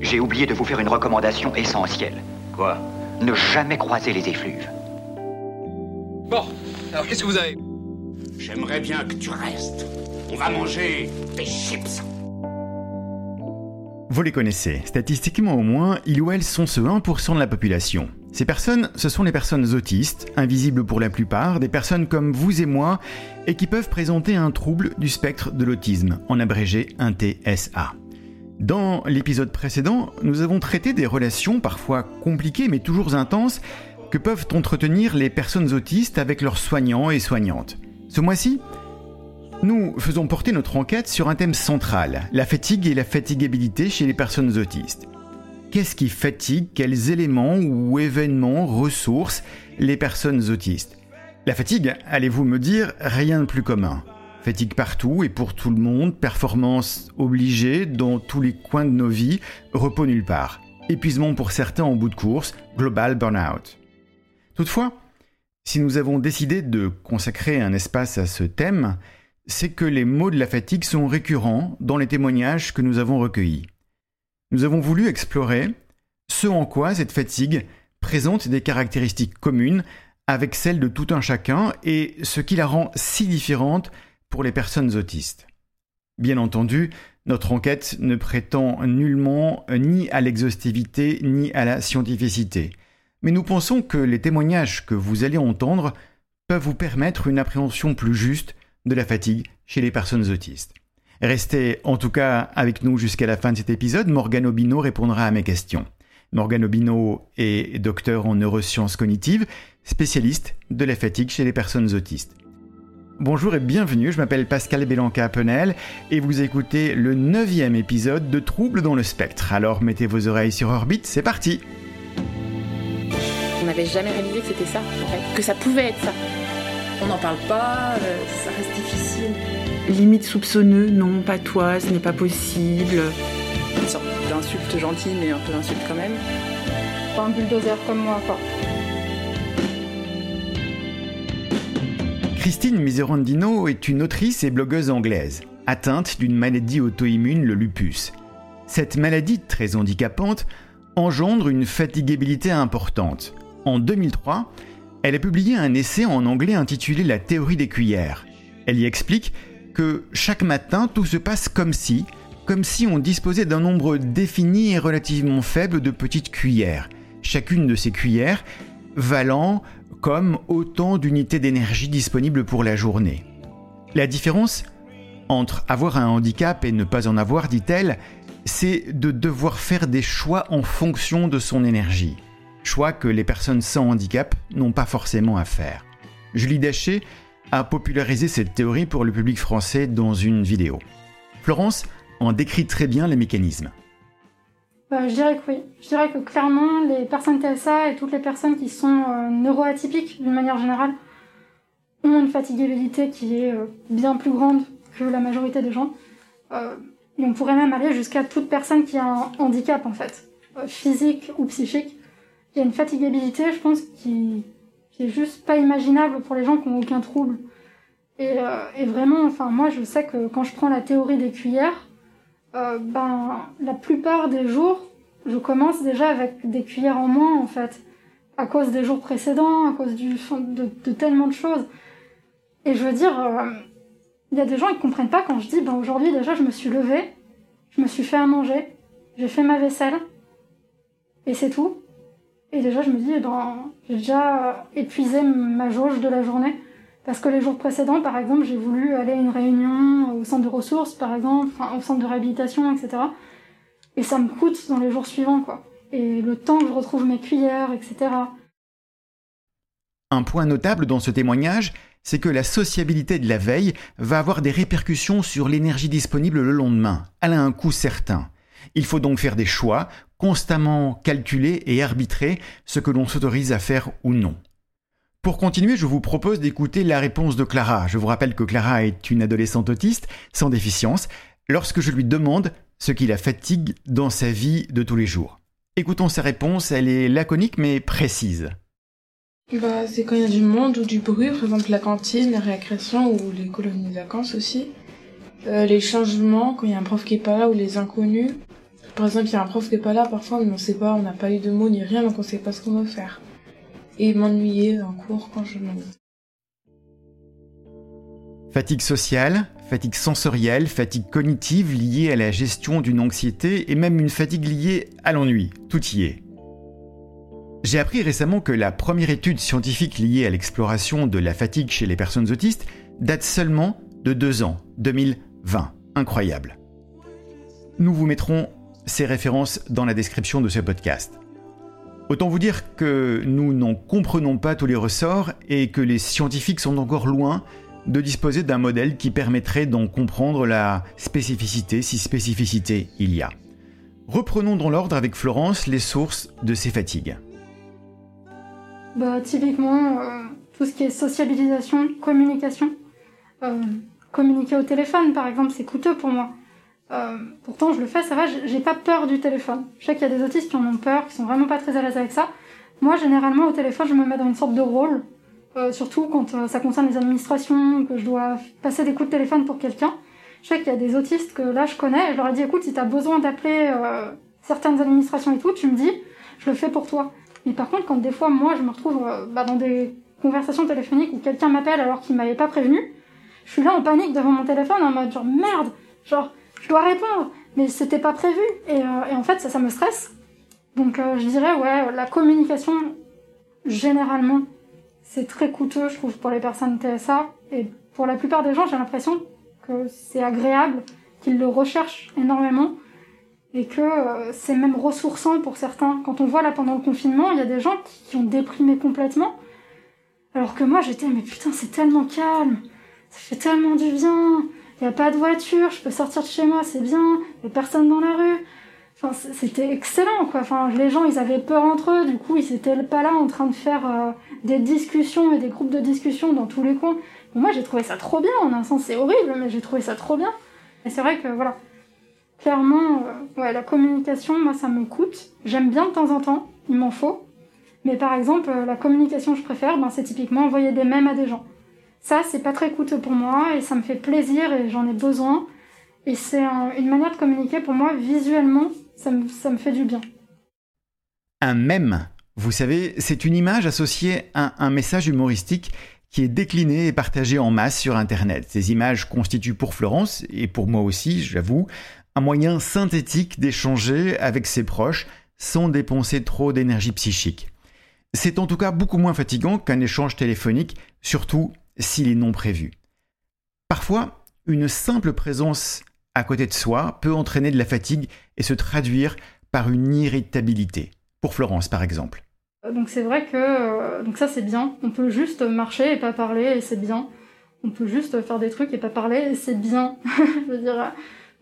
J'ai oublié de vous faire une recommandation essentielle. Quoi? Ne jamais croiser les effluves. Bon, alors qu'est-ce que vous avez? J'aimerais bien que tu restes. On va manger des chips. Vous les connaissez, statistiquement au moins, ils ou elles sont ce 1% de la population. Ces personnes, ce sont les personnes autistes, invisibles pour la plupart, des personnes comme vous et moi, et qui peuvent présenter un trouble du spectre de l'autisme, en abrégé un TSA. Dans l'épisode précédent, nous avons traité des relations parfois compliquées mais toujours intenses que peuvent entretenir les personnes autistes avec leurs soignants et soignantes. Ce mois-ci, nous faisons porter notre enquête sur un thème central, la fatigue et la fatigabilité chez les personnes autistes. Qu'est-ce qui fatigue Quels éléments ou événements, ressources les personnes autistes? La fatigue, allez-vous me dire, rien de plus commun. Fatigue partout et pour tout le monde, performance obligée dans tous les coins de nos vies, repos nulle part. Épuisement pour certains en bout de course, global burnout. Toutefois, si nous avons décidé de consacrer un espace à ce thème, c'est que les mots de la fatigue sont récurrents dans les témoignages que nous avons recueillis. Nous avons voulu explorer ce en quoi cette fatigue présente des caractéristiques communes avec celles de tout un chacun et ce qui la rend si différente pour les personnes autistes. Bien entendu, notre enquête ne prétend nullement ni à l'exhaustivité ni à la scientificité, mais nous pensons que les témoignages que vous allez entendre peuvent vous permettre une appréhension plus juste de la fatigue chez les personnes autistes. Restez en tout cas avec nous jusqu'à la fin de cet épisode. Morgane Obino répondra à mes questions. Morgane Obino est docteur en neurosciences cognitives, spécialiste de la fatigue chez les personnes autistes. Bonjour et bienvenue, je m'appelle Pascal Bélanca-Penel et vous écoutez le neuvième épisode de Troubles dans le spectre. Alors mettez vos oreilles sur orbite, c'est parti On n'avait jamais réalisé que c'était ça, en fait, que ça pouvait être ça. On n'en parle pas, euh, ça reste difficile. Limite soupçonneux, non, pas toi, ce n'est pas possible. Une sorte d'insulte gentille, mais un peu d'insulte quand même. Pas un bulldozer comme moi, quoi. Christine Miserandino est une autrice et blogueuse anglaise, atteinte d'une maladie auto-immune, le lupus. Cette maladie très handicapante engendre une fatigabilité importante. En 2003, elle a publié un essai en anglais intitulé La théorie des cuillères. Elle y explique que chaque matin, tout se passe comme si, comme si on disposait d'un nombre défini et relativement faible de petites cuillères. Chacune de ces cuillères valant comme autant d'unités d'énergie disponibles pour la journée. La différence entre avoir un handicap et ne pas en avoir, dit-elle, c'est de devoir faire des choix en fonction de son énergie choix que les personnes sans handicap n'ont pas forcément à faire. Julie Daché a popularisé cette théorie pour le public français dans une vidéo. Florence en décrit très bien les mécanismes. Bah, je dirais que oui. Je dirais que clairement, les personnes TSA et toutes les personnes qui sont euh, neuroatypiques d'une manière générale ont une fatigabilité qui est euh, bien plus grande que la majorité des gens. Euh, et on pourrait même aller jusqu'à toute personne qui a un handicap en fait, physique ou psychique, il y a une fatigabilité, je pense, qui, qui est juste pas imaginable pour les gens qui n'ont aucun trouble. Et, euh, et, vraiment, enfin, moi, je sais que quand je prends la théorie des cuillères, euh, ben, la plupart des jours, je commence déjà avec des cuillères en moins, en fait, à cause des jours précédents, à cause du, de, de tellement de choses. Et je veux dire, euh, il y a des gens qui comprennent pas quand je dis, ben, aujourd'hui, déjà, je me suis levée, je me suis fait à manger, j'ai fait ma vaisselle, et c'est tout. Et déjà, je me dis, ben, j'ai déjà épuisé ma jauge de la journée. Parce que les jours précédents, par exemple, j'ai voulu aller à une réunion au centre de ressources, par exemple, au centre de réhabilitation, etc. Et ça me coûte dans les jours suivants, quoi. Et le temps que je retrouve mes cuillères, etc. Un point notable dans ce témoignage, c'est que la sociabilité de la veille va avoir des répercussions sur l'énergie disponible le lendemain. Elle a un coût certain. Il faut donc faire des choix, constamment calculer et arbitrer ce que l'on s'autorise à faire ou non. Pour continuer, je vous propose d'écouter la réponse de Clara. Je vous rappelle que Clara est une adolescente autiste sans déficience lorsque je lui demande ce qui la fatigue dans sa vie de tous les jours. Écoutons sa réponse, elle est laconique mais précise. Bah, c'est quand il y a du monde ou du bruit, par exemple la cantine, la récréation ou les colonies de vacances aussi. Euh, les changements, quand il y a un prof qui est pas là ou les inconnus. Par exemple, il y a un prof qui est pas là, parfois, on sait pas, on n'a pas eu de mots ni rien, donc on sait pas ce qu'on va faire. Et m'ennuyer en cours quand je m'ennuie. Fatigue sociale, fatigue sensorielle, fatigue cognitive liée à la gestion d'une anxiété et même une fatigue liée à l'ennui. Tout y est. J'ai appris récemment que la première étude scientifique liée à l'exploration de la fatigue chez les personnes autistes date seulement de deux ans, 2020. Incroyable. Nous vous mettrons ces références dans la description de ce podcast. Autant vous dire que nous n'en comprenons pas tous les ressorts et que les scientifiques sont encore loin de disposer d'un modèle qui permettrait d'en comprendre la spécificité, si spécificité il y a. Reprenons dans l'ordre avec Florence les sources de ces fatigues. Bah, typiquement, euh, tout ce qui est sociabilisation, communication. Euh, communiquer au téléphone, par exemple, c'est coûteux pour moi. Euh, pourtant, je le fais, ça va, j'ai pas peur du téléphone. Je sais qu'il y a des autistes qui en ont peur, qui sont vraiment pas très à l'aise avec ça. Moi, généralement, au téléphone, je me mets dans une sorte de rôle, surtout quand ça concerne les administrations, que je dois passer des coups de téléphone pour quelqu'un. Je sais qu'il y a des autistes que là, je connais, et je leur ai dit, écoute, si t'as besoin d'appeler certaines administrations et tout, tu me dis, je le fais pour toi. Mais par contre, quand des fois, moi, je me retrouve euh, bah, dans des conversations téléphoniques où quelqu'un m'appelle alors qu'il m'avait pas prévenu, je suis là en panique devant mon téléphone en mode genre merde, genre je dois répondre, mais c'était pas prévu. Et, euh, en fait, ça, ça me stresse. Donc euh, je dirais, ouais, la communication, généralement, c'est très coûteux, je trouve, pour les personnes TSA. Et pour la plupart des gens, j'ai l'impression que c'est agréable, qu'ils le recherchent énormément et que euh, c'est même ressourçant pour certains. Quand on voit là pendant le confinement, il y a des gens qui, ont déprimé complètement, alors que moi j'étais mais putain c'est tellement calme, ça fait tellement du bien, il n'y a pas de voiture, je peux sortir de chez moi, c'est bien, il n'y a personne dans la rue. Enfin, c'était excellent quoi. Enfin, les gens ils avaient peur entre eux, du coup ils étaient pas là en train de faire euh, des discussions et des groupes de discussion dans tous les coins. moi j'ai trouvé ça trop bien, en un sens c'est horrible, mais j'ai trouvé ça trop bien. Et c'est vrai que voilà, Clairement, euh, ouais, la communication, moi, ça me coûte. J'aime bien de temps en temps, il m'en faut. Mais par exemple, euh, la communication que je préfère, ben, c'est typiquement envoyer des mèmes à des gens. Ça, c'est pas très coûteux pour moi et ça me fait plaisir et j'en ai besoin. Et c'est une manière de communiquer pour moi visuellement, ça me, ça me fait du bien. Un mème, vous savez, c'est une image associée à un message humoristique qui est décliné et partagé en masse sur Internet. Ces images constituent pour Florence, et pour moi aussi, j'avoue, un moyen synthétique d'échanger avec ses proches sans dépenser trop d'énergie psychique. C'est en tout cas beaucoup moins fatigant qu'un échange téléphonique, surtout s'il est non prévu. Parfois, une simple présence à côté de soi peut entraîner de la fatigue et se traduire par une irritabilité. Pour Florence, par exemple. Donc c'est vrai que euh, donc ça c'est bien. On peut juste marcher et pas parler et c'est bien. On peut juste faire des trucs et pas parler et c'est bien. Je veux dire,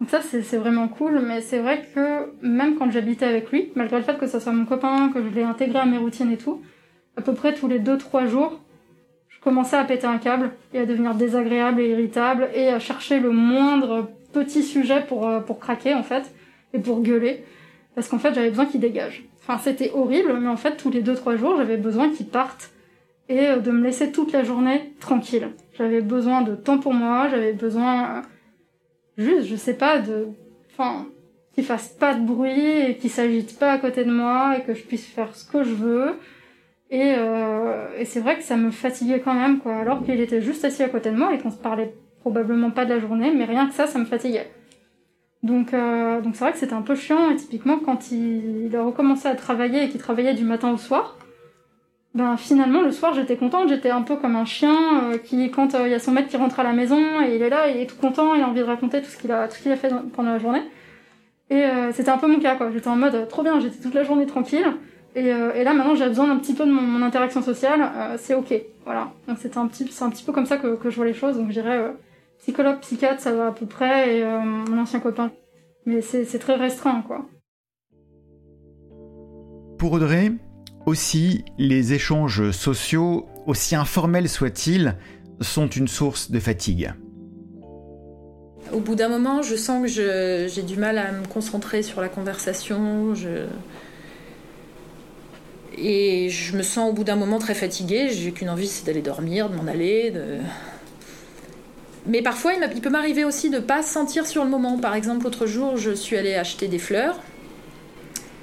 donc ça, c'est vraiment cool, mais c'est vrai que même quand j'habitais avec lui, malgré le fait que ça soit mon copain, que je l'ai intégré à mes routines et tout, à peu près tous les 2-3 jours, à péter un câble et à devenir désagréable et irritable et à chercher le moindre petit sujet pour, euh, pour craquer en fait et pour gueuler parce qu'en fait j'avais besoin qu'il dégage. Enfin c'était horrible mais en fait tous les 2-3 jours j'avais besoin qu'il parte et euh, de me laisser toute la journée tranquille. J'avais besoin de temps pour moi, j'avais besoin juste, je sais pas, de, enfin, qu'il fasse pas de bruit et qu'il s'agite pas à côté de moi et que je puisse faire ce que je veux. Et, euh, et c'est vrai que ça me fatiguait quand même, quoi. Alors qu'il était juste assis à côté de moi et qu'on se parlait probablement pas de la journée, mais rien que ça, ça me fatiguait. Donc, euh, donc c'est vrai que c'était un peu chiant. Et typiquement, quand il, a recommencé à travailler et qu'il travaillait du matin au soir, ben finalement le soir j'étais contente, j'étais un peu comme un chien euh, qui quand euh, il y a son maître qui rentre à la maison et il est là, il est tout content, il a envie de raconter tout ce qu'il a tout ce qu'il a fait pendant la journée. Et euh, c'était un peu mon cas quoi, j'étais en mode trop bien, j'étais toute la journée tranquille et, et là maintenant j'ai besoin d'un petit peu de mon, interaction sociale, c'est OK. Voilà. Donc c'était un petit c'est un petit peu comme ça que, que je vois les choses, donc je dirais psychologue, psychiatre, ça va à peu près et mon ancien copain. Mais c'est très restreint quoi. Pour Audrey, aussi, les échanges sociaux, aussi informels soient-ils, sont une source de fatigue. Au bout d'un moment, je sens que j'ai du mal à me concentrer sur la conversation. Et je me sens au bout d'un moment très fatiguée. J'ai qu'une envie, c'est d'aller dormir, de m'en aller. Mais parfois, il, peut m'arriver aussi de ne pas sentir sur le moment. Par exemple, l'autre jour, je suis allée acheter des fleurs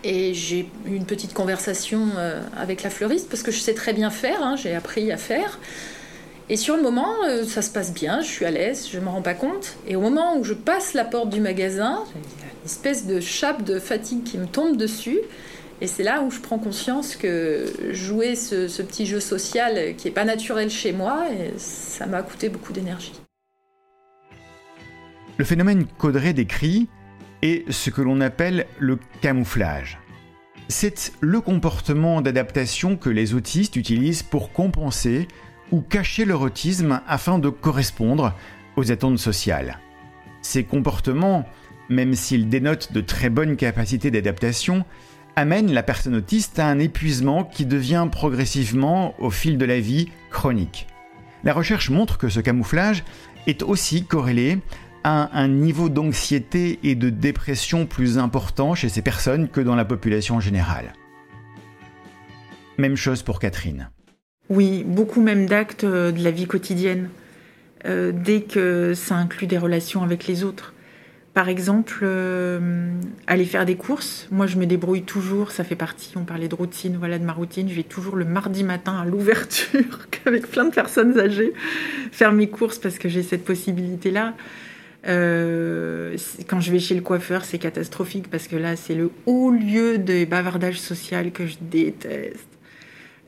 Et j'ai eu une petite conversation euh, avec la fleuriste parce que je sais très bien faire, hein, j'ai appris à faire. Et sur le moment, euh, ça se passe bien, je suis à l'aise, je ne me rends pas compte. Et au moment où je passe la porte du magasin, une espèce de chape de fatigue qui me tombe dessus. Et c'est là où je prends conscience que jouer ce, petit jeu social qui n'est pas naturel chez moi, ça m'a coûté beaucoup d'énergie. Le phénomène qu'Audrey décrit est ce que l'on appelle le camouflage. C'est le comportement d'adaptation que les autistes utilisent pour compenser ou cacher leur autisme afin de correspondre aux attentes sociales. Ces comportements, même s'ils dénotent de très bonnes capacités d'adaptation, amènent la personne autiste à un épuisement qui devient progressivement, au fil de la vie, chronique. La recherche montre que ce camouflage est aussi corrélé à un niveau d'anxiété et de dépression plus important chez ces personnes que dans la population générale. Même chose pour Catherine. Oui, beaucoup même d'actes euh, de la vie quotidienne, euh, dès que ça inclut des relations avec les autres. Par exemple, euh, aller faire des courses. Moi, je me débrouille toujours. Ça fait partie. On parlait de routine. Voilà, de ma routine. Je vais toujours le mardi matin à l'ouverture, avec plein de personnes âgées, faire mes courses parce que j'ai cette possibilité-là. Euh, quand je vais chez le coiffeur, c'est catastrophique parce que là, c'est le haut lieu de bavardage social que je déteste.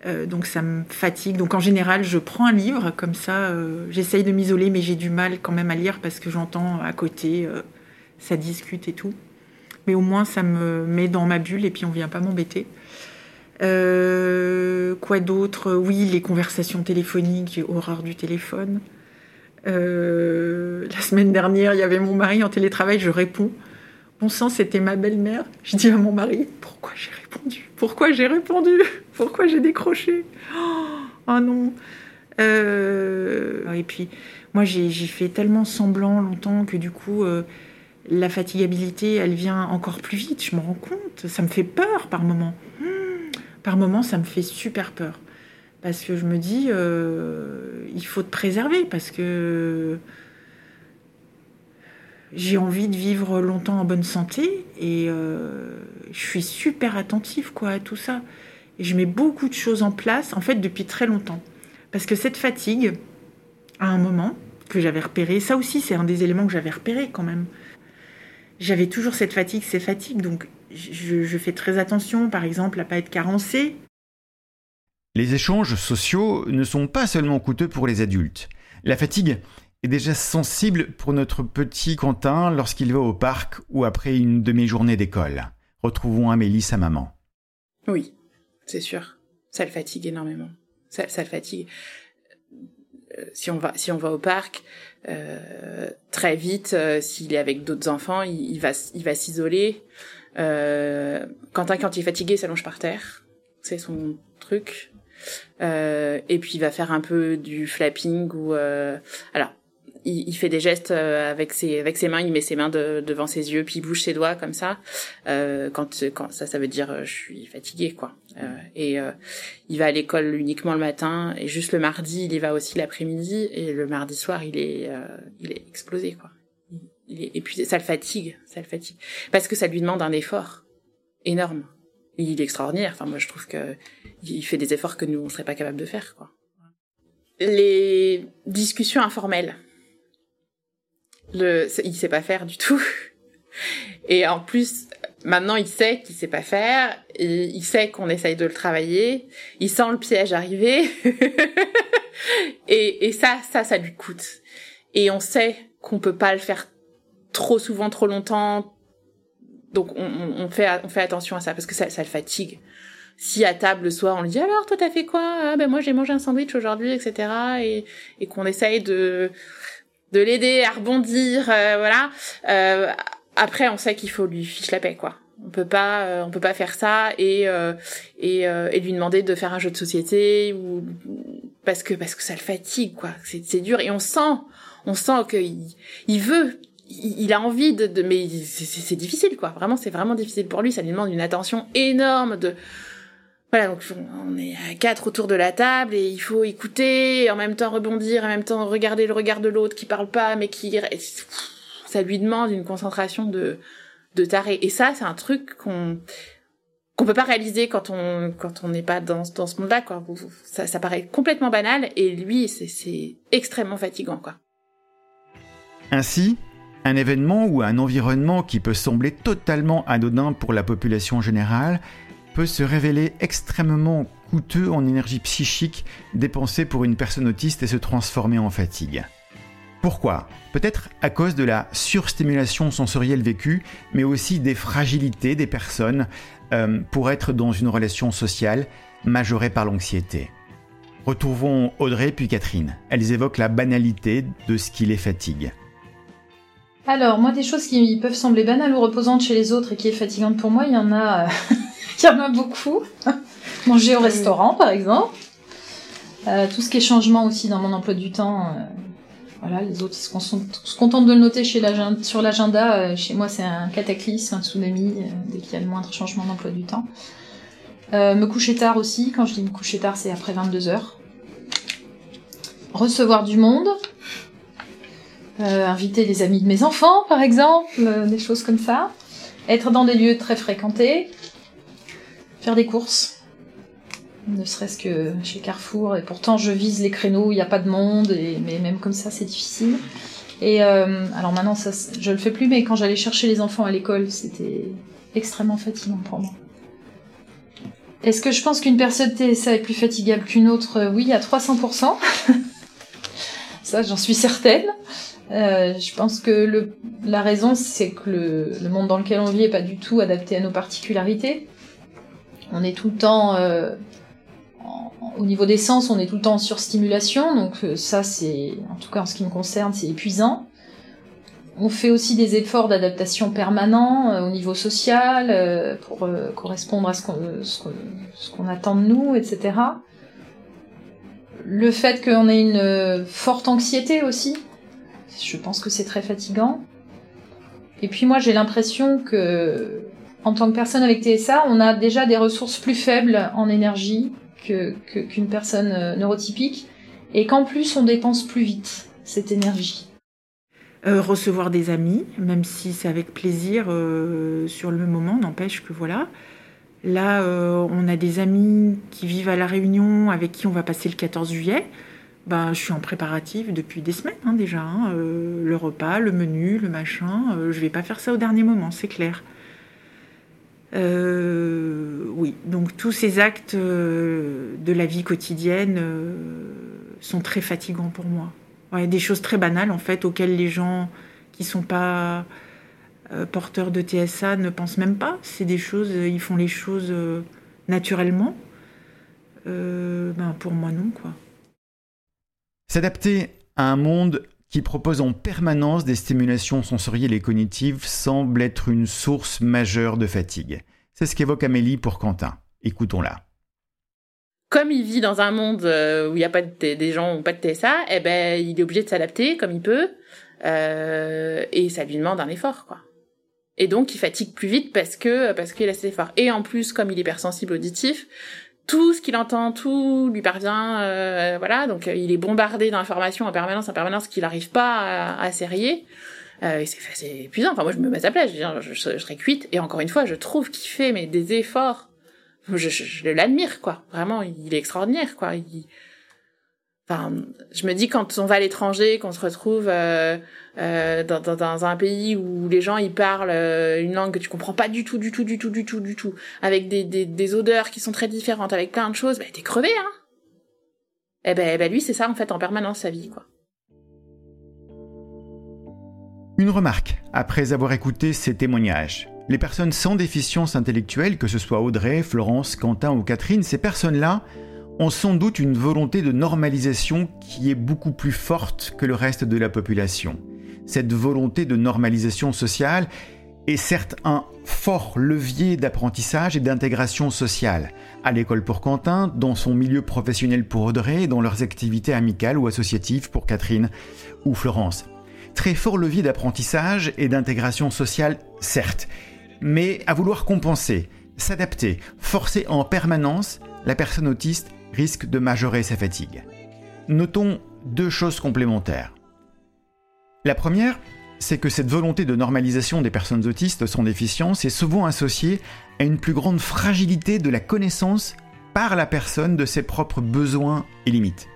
Euh, donc ça me fatigue. Donc en général, je prends un livre comme ça. J'essaye de m'isoler, mais j'ai du mal quand même à lire parce que j'entends à côté, ça discute et tout. Mais au moins, ça me met dans ma bulle et puis on vient pas m'embêter. Euh, quoi d'autre? Oui, les conversations téléphoniques. J'ai horreur du téléphone. Euh, la semaine dernière, il y avait mon mari en télétravail, je réponds. Bon sang, c'était ma belle-mère. Je dis à mon mari, pourquoi j'ai répondu? Pourquoi j'ai répondu? Pourquoi j'ai décroché? Oh, oh, non euh... Et puis, moi, j'ai fait tellement semblant longtemps que du coup, la fatigabilité, elle vient encore plus vite. Je me rends compte. Ça me fait peur par moment. Hmm. Par moment, ça me fait super peur parce que je me dis, euh, il faut te préserver, parce que j'ai envie de vivre longtemps en bonne santé, et euh, je suis super attentive quoi, à tout ça. Et je mets beaucoup de choses en place, en fait, depuis très longtemps. Parce que cette fatigue, à un moment, que j'avais repéré, ça aussi c'est un des éléments que j'avais repéré quand même. J'avais toujours cette fatigue, ces fatigues, donc je, je fais très attention, par exemple, à pas être carencée, les échanges sociaux ne sont pas seulement coûteux pour les adultes. La fatigue est déjà sensible pour notre petit Quentin lorsqu'il va au parc ou après une demi-journée d'école. Retrouvons Amélie, sa maman. Oui, c'est sûr. Ça le fatigue énormément. Ça, ça le fatigue. Euh, si on va, si on va au parc, très vite, euh, s'il est avec d'autres enfants, il, il, va, il va s'isoler. Euh, Quentin, quand il est fatigué, s'allonge par terre. C'est son truc. Euh, et puis il va faire un peu du flapping ou euh, alors il, il, fait des gestes euh, avec ses avec ses mains, il met ses mains de, devant ses yeux, puis il bouge ses doigts comme ça. Euh, quand quand ça, ça veut dire euh, je suis fatigué quoi. Euh, et il va à l'école uniquement le matin et juste le mardi il y va aussi l'après-midi et le mardi soir il est il est explosé quoi. Il est épuisé, ça le fatigue, ça le fatigue parce que ça lui demande un effort énorme. Il est extraordinaire. Enfin moi je trouve que il fait des efforts que nous on serait pas capable de faire quoi. Les discussions informelles. Le il sait pas faire du tout. Et en plus maintenant il sait qu'il sait pas faire il sait qu'on essaye de le travailler, il sent le piège arriver. et, et ça ça ça lui coûte. Et on sait qu'on peut pas le faire trop souvent, trop longtemps. Donc on, on, fait on fait attention à ça parce que ça, ça le fatigue si à table le soir on lui dit alors toi t'as fait quoi? Ah ben moi j'ai mangé un sandwich aujourd'hui etc et, et qu'on essaye de de l'aider à rebondir euh, voilà. Euh, après on sait qu'il faut lui fiche la paix quoi. On peut pas euh, on peut pas faire ça et euh, et, euh, et lui demander de faire un jeu de société ou parce que parce que ça le fatigue quoi. C'est c'est dur et on sent on sent que il, il veut il a envie de, de mais c'est difficile quoi. Vraiment c'est vraiment difficile pour lui. Ça lui demande une attention énorme de voilà, donc on est à quatre autour de la table et il faut écouter, et en même temps rebondir, en même temps regarder le regard de l'autre qui parle pas, mais qui ça lui demande une concentration de de taré. Et ça, c'est un truc qu'on qu'on peut pas réaliser quand on quand on n'est pas dans dans ce monde-là quoi. Ça, paraît complètement banal et lui c'est c'est extrêmement fatigant quoi. Ainsi, un événement ou un environnement qui peut sembler totalement anodin pour la population générale peut se révéler extrêmement coûteux en énergie psychique dépensée pour une personne autiste et se transformer en fatigue. Pourquoi? Peut-être à cause de la surstimulation sensorielle vécue, mais aussi des fragilités des personnes euh, pour être dans une relation sociale majorée par l'anxiété. Retrouvons Audrey puis Catherine. Elles évoquent la banalité de ce qui les fatigue. Alors, moi, des choses qui peuvent sembler banales ou reposantes chez les autres et qui est fatigante pour moi, il y en a, euh, il y en a beaucoup. Manger au restaurant, par exemple. Euh, tout ce qui est changement aussi dans mon emploi du temps. Euh, voilà, les autres se, contentent de le noter sur l'agenda. chez moi, c'est un cataclysme, un tsunami, dès qu'il y a le moindre changement d'emploi du temps. me coucher tard aussi. Quand je dis me coucher tard, c'est après 22 heures. Recevoir du monde, euh, inviter les amis de mes enfants, par exemple, euh, des choses comme ça. Être dans des lieux très fréquentés. Faire des courses. Ne serait-ce que chez Carrefour. Et pourtant, je vise les créneaux il n'y a pas de monde. Mais même comme ça, c'est difficile. Et euh, alors maintenant, ça, je le fais plus, mais quand j'allais chercher les enfants à l'école, c'était extrêmement fatigant pour moi. Est-ce que je pense qu'une personne TSA est plus fatigable qu'une autre? Oui, à 300%. ça, j'en suis certaine. Euh, je pense que la raison, c'est que le, le, monde dans lequel on vit est pas du tout adapté à nos particularités. On est tout le temps, euh, au niveau des sens, on est tout le temps en surstimulation, donc euh, ça, c'est, en tout cas en ce qui me concerne, c'est épuisant. On fait aussi des efforts d'adaptation permanents euh, au niveau social pour correspondre à ce qu'on, ce qu'on attend de nous, etc. Le fait qu'on ait une forte anxiété aussi, je pense que c'est très fatigant. Et puis moi, j'ai l'impression que, en tant que personne avec TSA, on a déjà des ressources plus faibles en énergie que, qu'une personne euh, neurotypique, et qu'en plus, on dépense plus vite cette énergie. Euh, recevoir des amis, même si c'est avec plaisir euh, sur le moment, n'empêche que voilà. Là, on a des amis qui vivent à La Réunion, avec qui on va passer le 14 juillet. Ben, je suis en préparatif depuis des semaines hein, déjà. Hein. Le repas, le menu, le machin. Je vais pas faire ça au dernier moment, c'est clair. Euh, oui, donc tous ces actes de la vie quotidienne sont très fatigants pour moi. Des choses très banales en fait auxquelles les gens qui sont pas porteurs de TSA ne pensent même pas. C'est des choses, ils font les choses naturellement. ben pour moi non quoi. S'adapter à un monde qui propose en permanence des stimulations sensorielles et cognitives semble être une source majeure de fatigue. C'est ce qu'évoque Amélie pour Quentin. Écoutons-la. Comme il vit dans un monde euh, où il n'y a pas de des gens ou pas de TSA, eh ben il est obligé de s'adapter comme il peut, euh, et ça lui demande un effort, quoi. Et donc il fatigue plus vite parce parce qu'il a cet effort. Et en plus, comme il est hypersensible auditif, tout ce qu'il entend, tout lui parvient, euh, voilà. Donc euh, il est bombardé d'informations en permanence, en permanence, qu'il n'arrive pas à, à serrer. Euh, c'est épuisant. Enfin, moi, je me mets à sa place. Je, je, je, serais cuite. Et encore une fois, je trouve qu'il fait mais des efforts. Je, l'admire, quoi. Vraiment, il est extraordinaire, quoi. Je me dis quand on va à l'étranger, qu'on se retrouve euh, euh, dans, un pays où les gens parlent euh, une langue que tu comprends pas du tout, du tout, du tout, du tout, du tout, avec des odeurs qui sont très différentes, avec plein de choses, bah t'es crevé, hein. Eh ben, eh ben lui c'est ça en fait en permanence sa vie, quoi. Une remarque après avoir écouté ces témoignages. Les personnes sans déficience intellectuelle, que ce soit Audrey, Florence, Quentin ou Catherine, ces personnes-là ont sans doute une volonté de normalisation qui est beaucoup plus forte que le reste de la population. Cette volonté de normalisation sociale est certes un fort levier d'apprentissage et d'intégration sociale, à l'école pour Quentin, dans son milieu professionnel pour Audrey, dans leurs activités amicales ou associatives pour Catherine ou Florence. Très fort levier d'apprentissage et d'intégration sociale, certes, mais à vouloir compenser, s'adapter, forcer en permanence la personne autiste risque de majorer sa fatigue. Notons deux choses complémentaires. La première, c'est que cette volonté de normalisation des personnes autistes sans déficience est souvent associée à une plus grande fragilité de la connaissance par la personne de ses propres besoins et limites.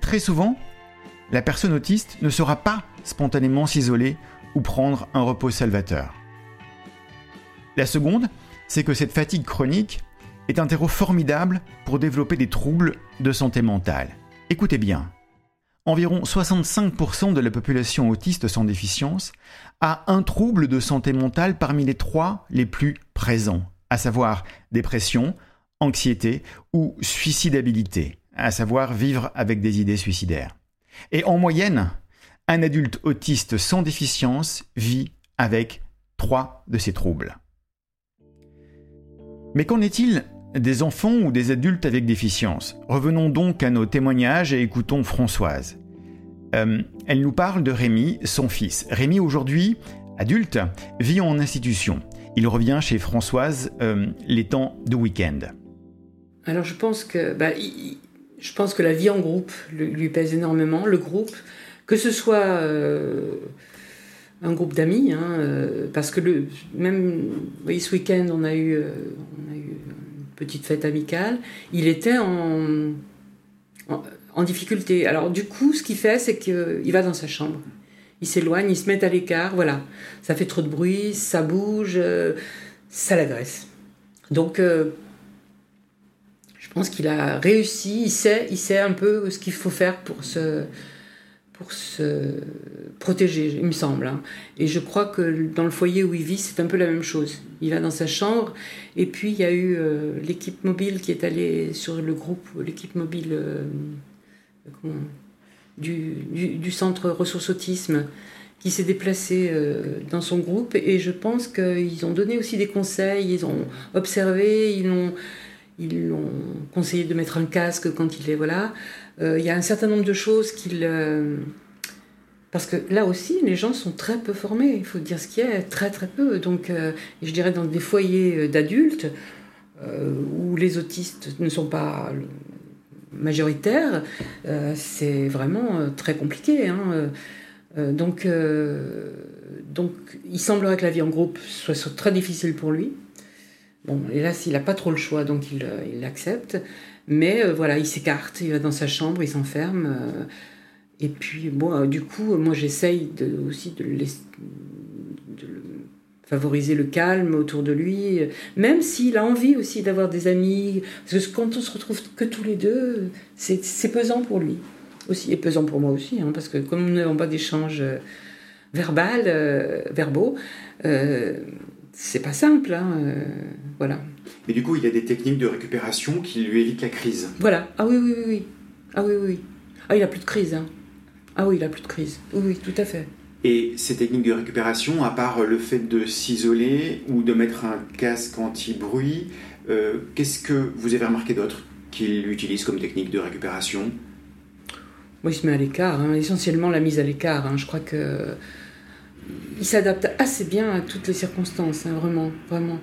Très souvent, la personne autiste ne saura pas spontanément s'isoler ou prendre un repos salvateur. La seconde, c'est que cette fatigue chronique est un terreau formidable pour développer des troubles de santé mentale. Écoutez bien, environ 65% de la population autiste sans déficience a un trouble de santé mentale parmi les trois les plus présents, à savoir dépression, anxiété ou suicidabilité, à savoir vivre avec des idées suicidaires. Et en moyenne, un adulte autiste sans déficience vit avec trois de ces troubles. Mais qu'en est-il des enfants ou des adultes avec déficience Revenons donc à nos témoignages et écoutons Françoise. Euh, elle nous parle de Rémi, son fils. Rémi, aujourd'hui, adulte, vit en institution. Il revient chez Françoise euh, les temps de week-end. Alors je pense que, bah, je pense que la vie en groupe lui pèse énormément. Le groupe, que ce soit euh, un groupe d'amis, hein, parce que même ce week-end, on, a eu, petite fête amicale, il était en, en, difficulté. Alors du coup, ce qu'il fait, c'est qu'il va dans sa chambre. Il s'éloigne, il se met à l'écart, voilà. Ça fait trop de bruit, ça bouge, ça l'agresse. Donc, je pense qu'il a réussi, il sait, il sait un peu ce qu'il faut faire pour se pour se protéger, il me semble. Hein. Et je crois que dans le foyer où il vit, c'est un peu la même chose. Il va dans sa chambre, et puis il y a eu euh, l'équipe mobile qui est allée sur le groupe, l'équipe mobile euh, du, du, centre ressources autisme, qui s'est déplacée euh, dans son groupe, et je pense qu'ils ont donné aussi des conseils, ils ont observé, ils ont ils l'ont conseillé de mettre un casque quand il est voilà. Euh, il y a un certain nombre de choses qu'il euh, parce que là aussi, les gens sont très peu formés. Il faut dire ce qu'il y a, très très peu. Donc, euh, je dirais dans des foyers d'adultes où les autistes ne sont pas majoritaires, c'est vraiment très compliqué. Hein. donc, donc, il semblerait que la vie en groupe soit très difficile pour lui. Bon, hélas, il n'a pas trop le choix, donc il, euh, l'accepte. Mais euh, voilà, il s'écarte, il va dans sa chambre, il s'enferme. Euh, et puis, bon, du coup, moi, j'essaye aussi de, favoriser le calme autour de lui, même s'il a envie aussi d'avoir des amis. Parce que quand on se retrouve que tous les deux, c'est pesant pour lui aussi, et pesant pour moi aussi, hein, parce que comme nous n'avons pas d'échanges verbal, verbaux, c'est pas simple, hein, euh, voilà. Mais du coup, il y a des techniques de récupération qui lui évitent la crise. Voilà. Ah oui, oui, oui, oui. Ah oui, oui. Ah, il a plus de crise. Hein. Ah oui, il a plus de crise. Oui, oui, tout à fait. Et ces techniques de récupération, à part le fait de s'isoler ou de mettre un casque anti-bruit, euh, qu'est-ce que vous avez remarqué d'autre qu'il utilise comme technique de récupération? Moi, il se met à l'écart. Hein. Essentiellement, la mise à l'écart. Je crois que il s'adapte assez bien à toutes les circonstances, hein, vraiment, vraiment.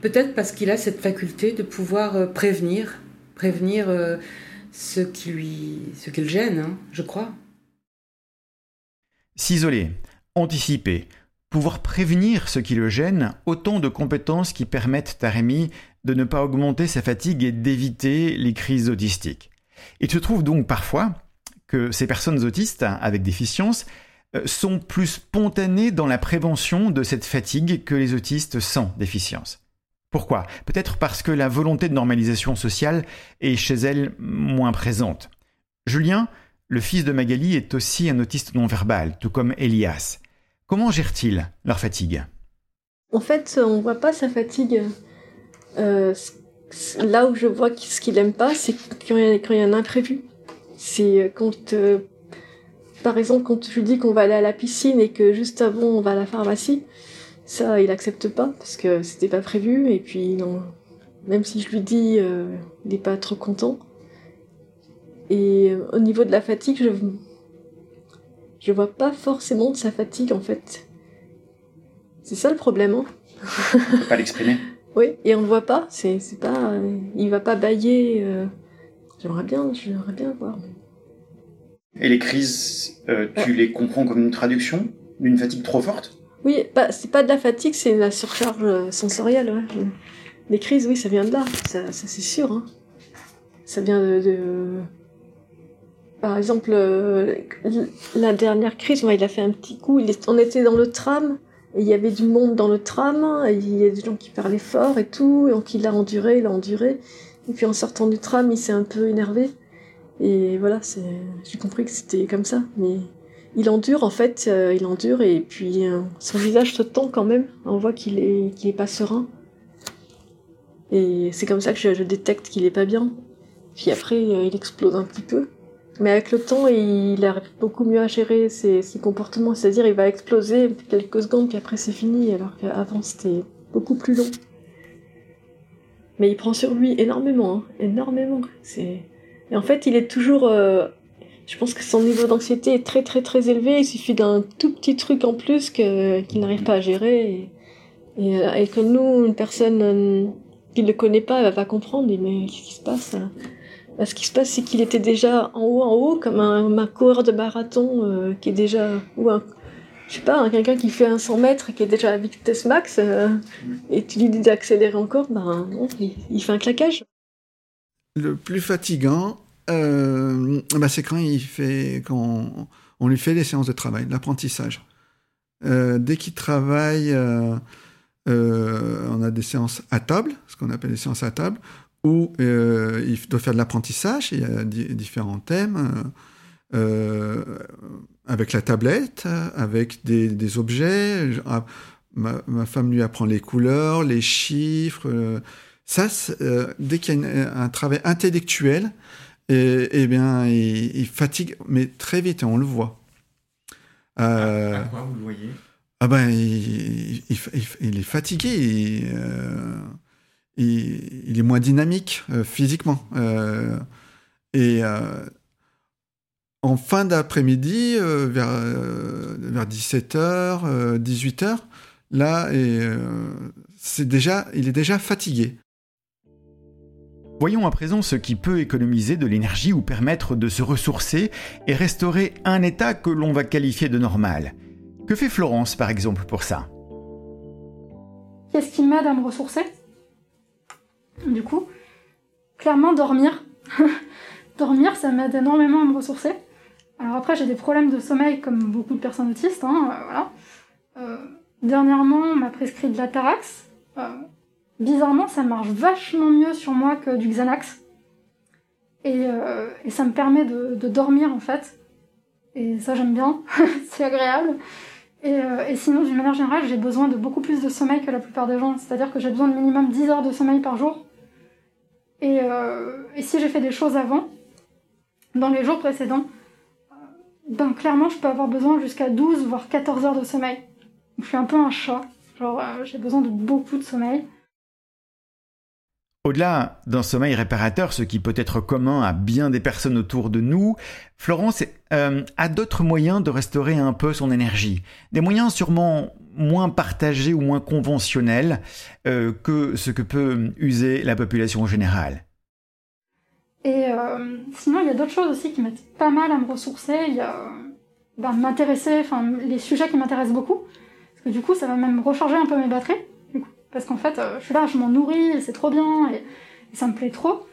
Peut-être parce qu'il a cette faculté de pouvoir euh, prévenir, prévenir euh, ce qui lui, ce qui le gêne, hein, je crois. S'isoler, anticiper, pouvoir prévenir ce qui le gêne, autant de compétences qui permettent à Rémi de ne pas augmenter sa fatigue et d'éviter les crises autistiques. Il se trouve donc parfois que ces personnes autistes avec déficience sont plus spontanés dans la prévention de cette fatigue que les autistes sans déficience. Pourquoi? Peut-être parce que la volonté de normalisation sociale est chez elles moins présente. Julien, le fils de Magali, est aussi un autiste non-verbal, tout comme Elias. Comment gère-t-il leur fatigue? En fait, on ne voit pas sa fatigue. Euh, là où je vois ce qu'il aime pas, c'est quand il y a un imprévu. C'est quand euh, par exemple, quand je lui dis qu'on va aller à la piscine et que juste avant on va à la pharmacie, ça il accepte pas parce que c'était pas prévu et puis non, même si je lui dis, euh, il n'est pas trop content. Et euh, au niveau de la fatigue, je je vois pas forcément de sa fatigue en fait. C'est ça le problème. Hein on peut pas l'exprimer. oui, et on le voit pas. C'est pas, il va pas bailler. Euh, j'aimerais bien, j'aimerais bien voir. Et les crises, euh, tu les comprends comme une traduction D'une fatigue trop forte? Oui, bah, c'est pas de la fatigue, c'est la surcharge euh, sensorielle. Ouais. Les crises, oui, ça vient de là, ça, ça c'est sûr. Hein. Ça vient de, de... Par exemple, euh, la dernière crise, moi, il a fait un petit coup. Il est... On était dans le tram, et il y avait du monde dans le tram, et il y a des gens qui parlaient fort et tout, et donc il a enduré, il a enduré. Et puis en sortant du tram, il s'est un peu énervé. Et voilà, j'ai compris que c'était comme ça. Mais il endure, en fait, euh, il endure, et puis euh, son visage se tend quand même. On voit qu'il est, qu'il pas serein. Et c'est comme ça que je, détecte qu'il est pas bien. Puis après, euh, il explose un petit peu. Mais avec le temps, il arrive beaucoup mieux à gérer ses, ses comportements. C'est-à-dire, il va exploser quelques secondes, puis après, c'est fini. Alors qu'avant, c'était beaucoup plus long. Mais il prend sur lui énormément, hein, énormément. C'est... Et en fait, il est toujours... Euh... Je pense que son niveau d'anxiété est très très très élevé. Il suffit d'un tout petit truc en plus que, qu'il n'arrive pas à gérer. Et, et, euh, et que nous, une personne euh, qui ne le connaît pas, elle va pas comprendre. Mais qu'est-ce qui se passe hein Ce qui se passe, c'est qu'il était déjà en haut, en haut, comme un, un coureur de marathon euh, qui est déjà... Ou un, je sais pas, quelqu'un qui fait un 100 mètres qui est déjà à vitesse max, euh, et tu lui dis d'accélérer encore, ben non, il, il, fait un claquage. Le plus fatigant, euh, ben c'est quand il fait, quand on, lui fait les séances de travail, l'apprentissage. Euh, dès qu'il travaille, euh, on a des séances à table, ce qu'on appelle des séances à table, où il doit faire de l'apprentissage, il y a différents thèmes. Euh, avec la tablette, avec des, objets. Ah, ma, femme lui apprend les couleurs, les chiffres. Euh, ça, euh, dès qu'il y a une, un travail intellectuel, et, eh bien, il, il, fatigue, mais très vite, on le voit. Euh, à, à quoi vous le voyez? Ah ben, il, il, il est fatigué. il, est moins dynamique physiquement. et en fin d'après-midi, euh, vers, euh, vers 17h, euh, 18h, là, et, c'est déjà, il est déjà fatigué. Voyons à présent ce qui peut économiser de l'énergie ou permettre de se ressourcer et restaurer un état que l'on va qualifier de normal. Que fait Florence par exemple pour ça? Qu'est-ce qui m'aide à me ressourcer? Du coup, clairement dormir. dormir, ça m'aide énormément à me ressourcer. Alors après, j'ai des problèmes de sommeil comme beaucoup de personnes autistes. Hein, euh, voilà. Euh, dernièrement, on m'a prescrit de la Tarax. Euh, bizarrement, ça marche vachement mieux sur moi que du Xanax. Et, euh, ça me permet de, dormir en fait. Et ça, j'aime bien. c'est agréable. Et, euh, et, sinon, d'une manière générale, j'ai besoin de beaucoup plus de sommeil que la plupart des gens. C'est-à-dire que j'ai besoin de minimum 10 heures de sommeil par jour. Et, euh, et si j'ai fait des choses avant, dans les jours précédents, ben clairement, je peux avoir besoin jusqu'à 12 voire 14 heures de sommeil. Je suis un peu un chat. Genre, j'ai besoin de beaucoup de sommeil. Au-delà d'un sommeil réparateur, ce qui peut être commun à bien des personnes autour de nous, Florence euh, a d'autres moyens de restaurer un peu son énergie. Des moyens sûrement moins partagés ou moins conventionnels euh, que ce que peut user la population générale. Et euh, sinon, il y a d'autres choses aussi qui m'aident pas mal à me ressourcer. Il y a ben, m'intéresser, enfin, les sujets qui m'intéressent beaucoup. Parce que du coup, ça va même recharger un peu mes batteries. Parce qu'en fait, euh, je suis là, je m'en nourris, c'est trop bien, et, ça me plaît trop.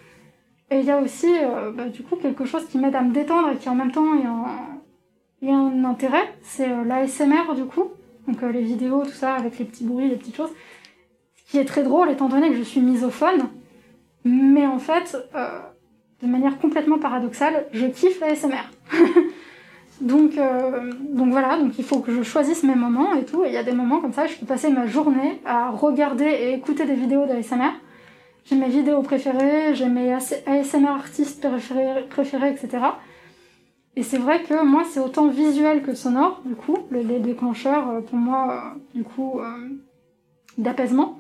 Et il y a aussi, euh, bah, du coup, quelque chose qui m'aide à me détendre et qui en même temps est un, un intérêt. C'est euh, l'ASMR, du coup. Donc les vidéos, tout ça, avec les petits bruits, les petites choses. Ce qui est très drôle, étant donné que je suis misophone. Mais en fait, de manière complètement paradoxale, je kiffe l'ASMR. donc, euh, donc voilà, donc il faut que je choisisse mes moments et tout. Et il y a des moments comme ça, je peux passer ma journée à regarder et écouter des vidéos d'ASMR. J'ai mes vidéos préférées, j'ai mes ASMR artistes préférés, etc. Et c'est vrai que moi, c'est autant visuel que sonore, du coup, les déclencheurs, euh, pour moi, euh, du coup, d'apaisement.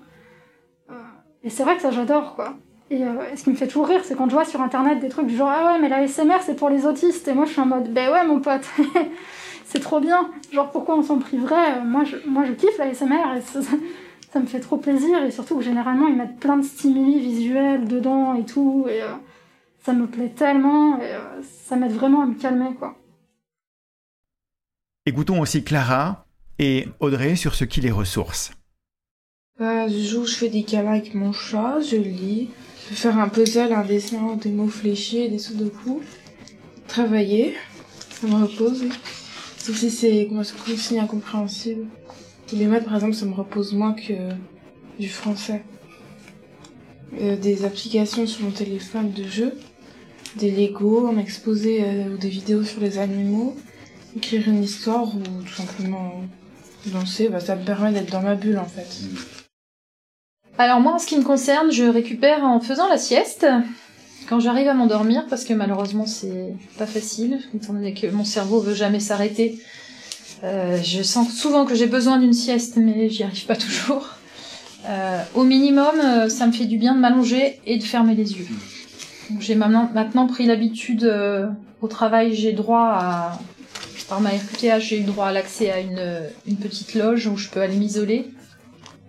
Et c'est vrai que ça, j'adore, quoi. Et, euh, et, ce qui me fait toujours rire, c'est quand je vois sur internet des trucs du genre Ah ouais, mais la SMR c'est pour les autistes. Et moi je suis en mode Ben ouais, mon pote, c'est trop bien. Genre pourquoi on s'en priverait moi je, moi je kiffe la SMR et ça, ça, me fait trop plaisir. Et surtout que généralement ils mettent plein de stimuli visuels dedans et tout. Et euh, ça me plaît tellement et euh, ça m'aide vraiment à me calmer quoi. Écoutons aussi Clara. et Audrey sur ce qui les ressource. Bah, je joue, je fais des câlins avec mon chat, je lis, je peux faire un puzzle, un dessin, des mots fléchis, des sudoku. Travailler, ça me repose. Sauf si c'est consigne incompréhensible. Les maths, par exemple, ça me repose moins que du français. Euh, des applications sur mon téléphone de jeux, des Lego, un exposé euh, ou des vidéos sur les animaux, écrire une histoire ou tout simplement danser, bah, ça me permet d'être dans ma bulle en fait. Alors moi, en ce qui me concerne, je récupère en faisant la sieste, quand j'arrive à m'endormir, parce que malheureusement c'est pas facile, étant donné que mon cerveau veut jamais s'arrêter. Euh, je sens souvent que j'ai besoin d'une sieste, mais j'y arrive pas toujours. Euh, au minimum, euh, ça me fait du bien de m'allonger et de fermer les yeux. J'ai maintenant, pris l'habitude au travail, j'ai droit à par ma RQTH, j'ai eu droit à l'accès à une, petite loge où je peux aller m'isoler.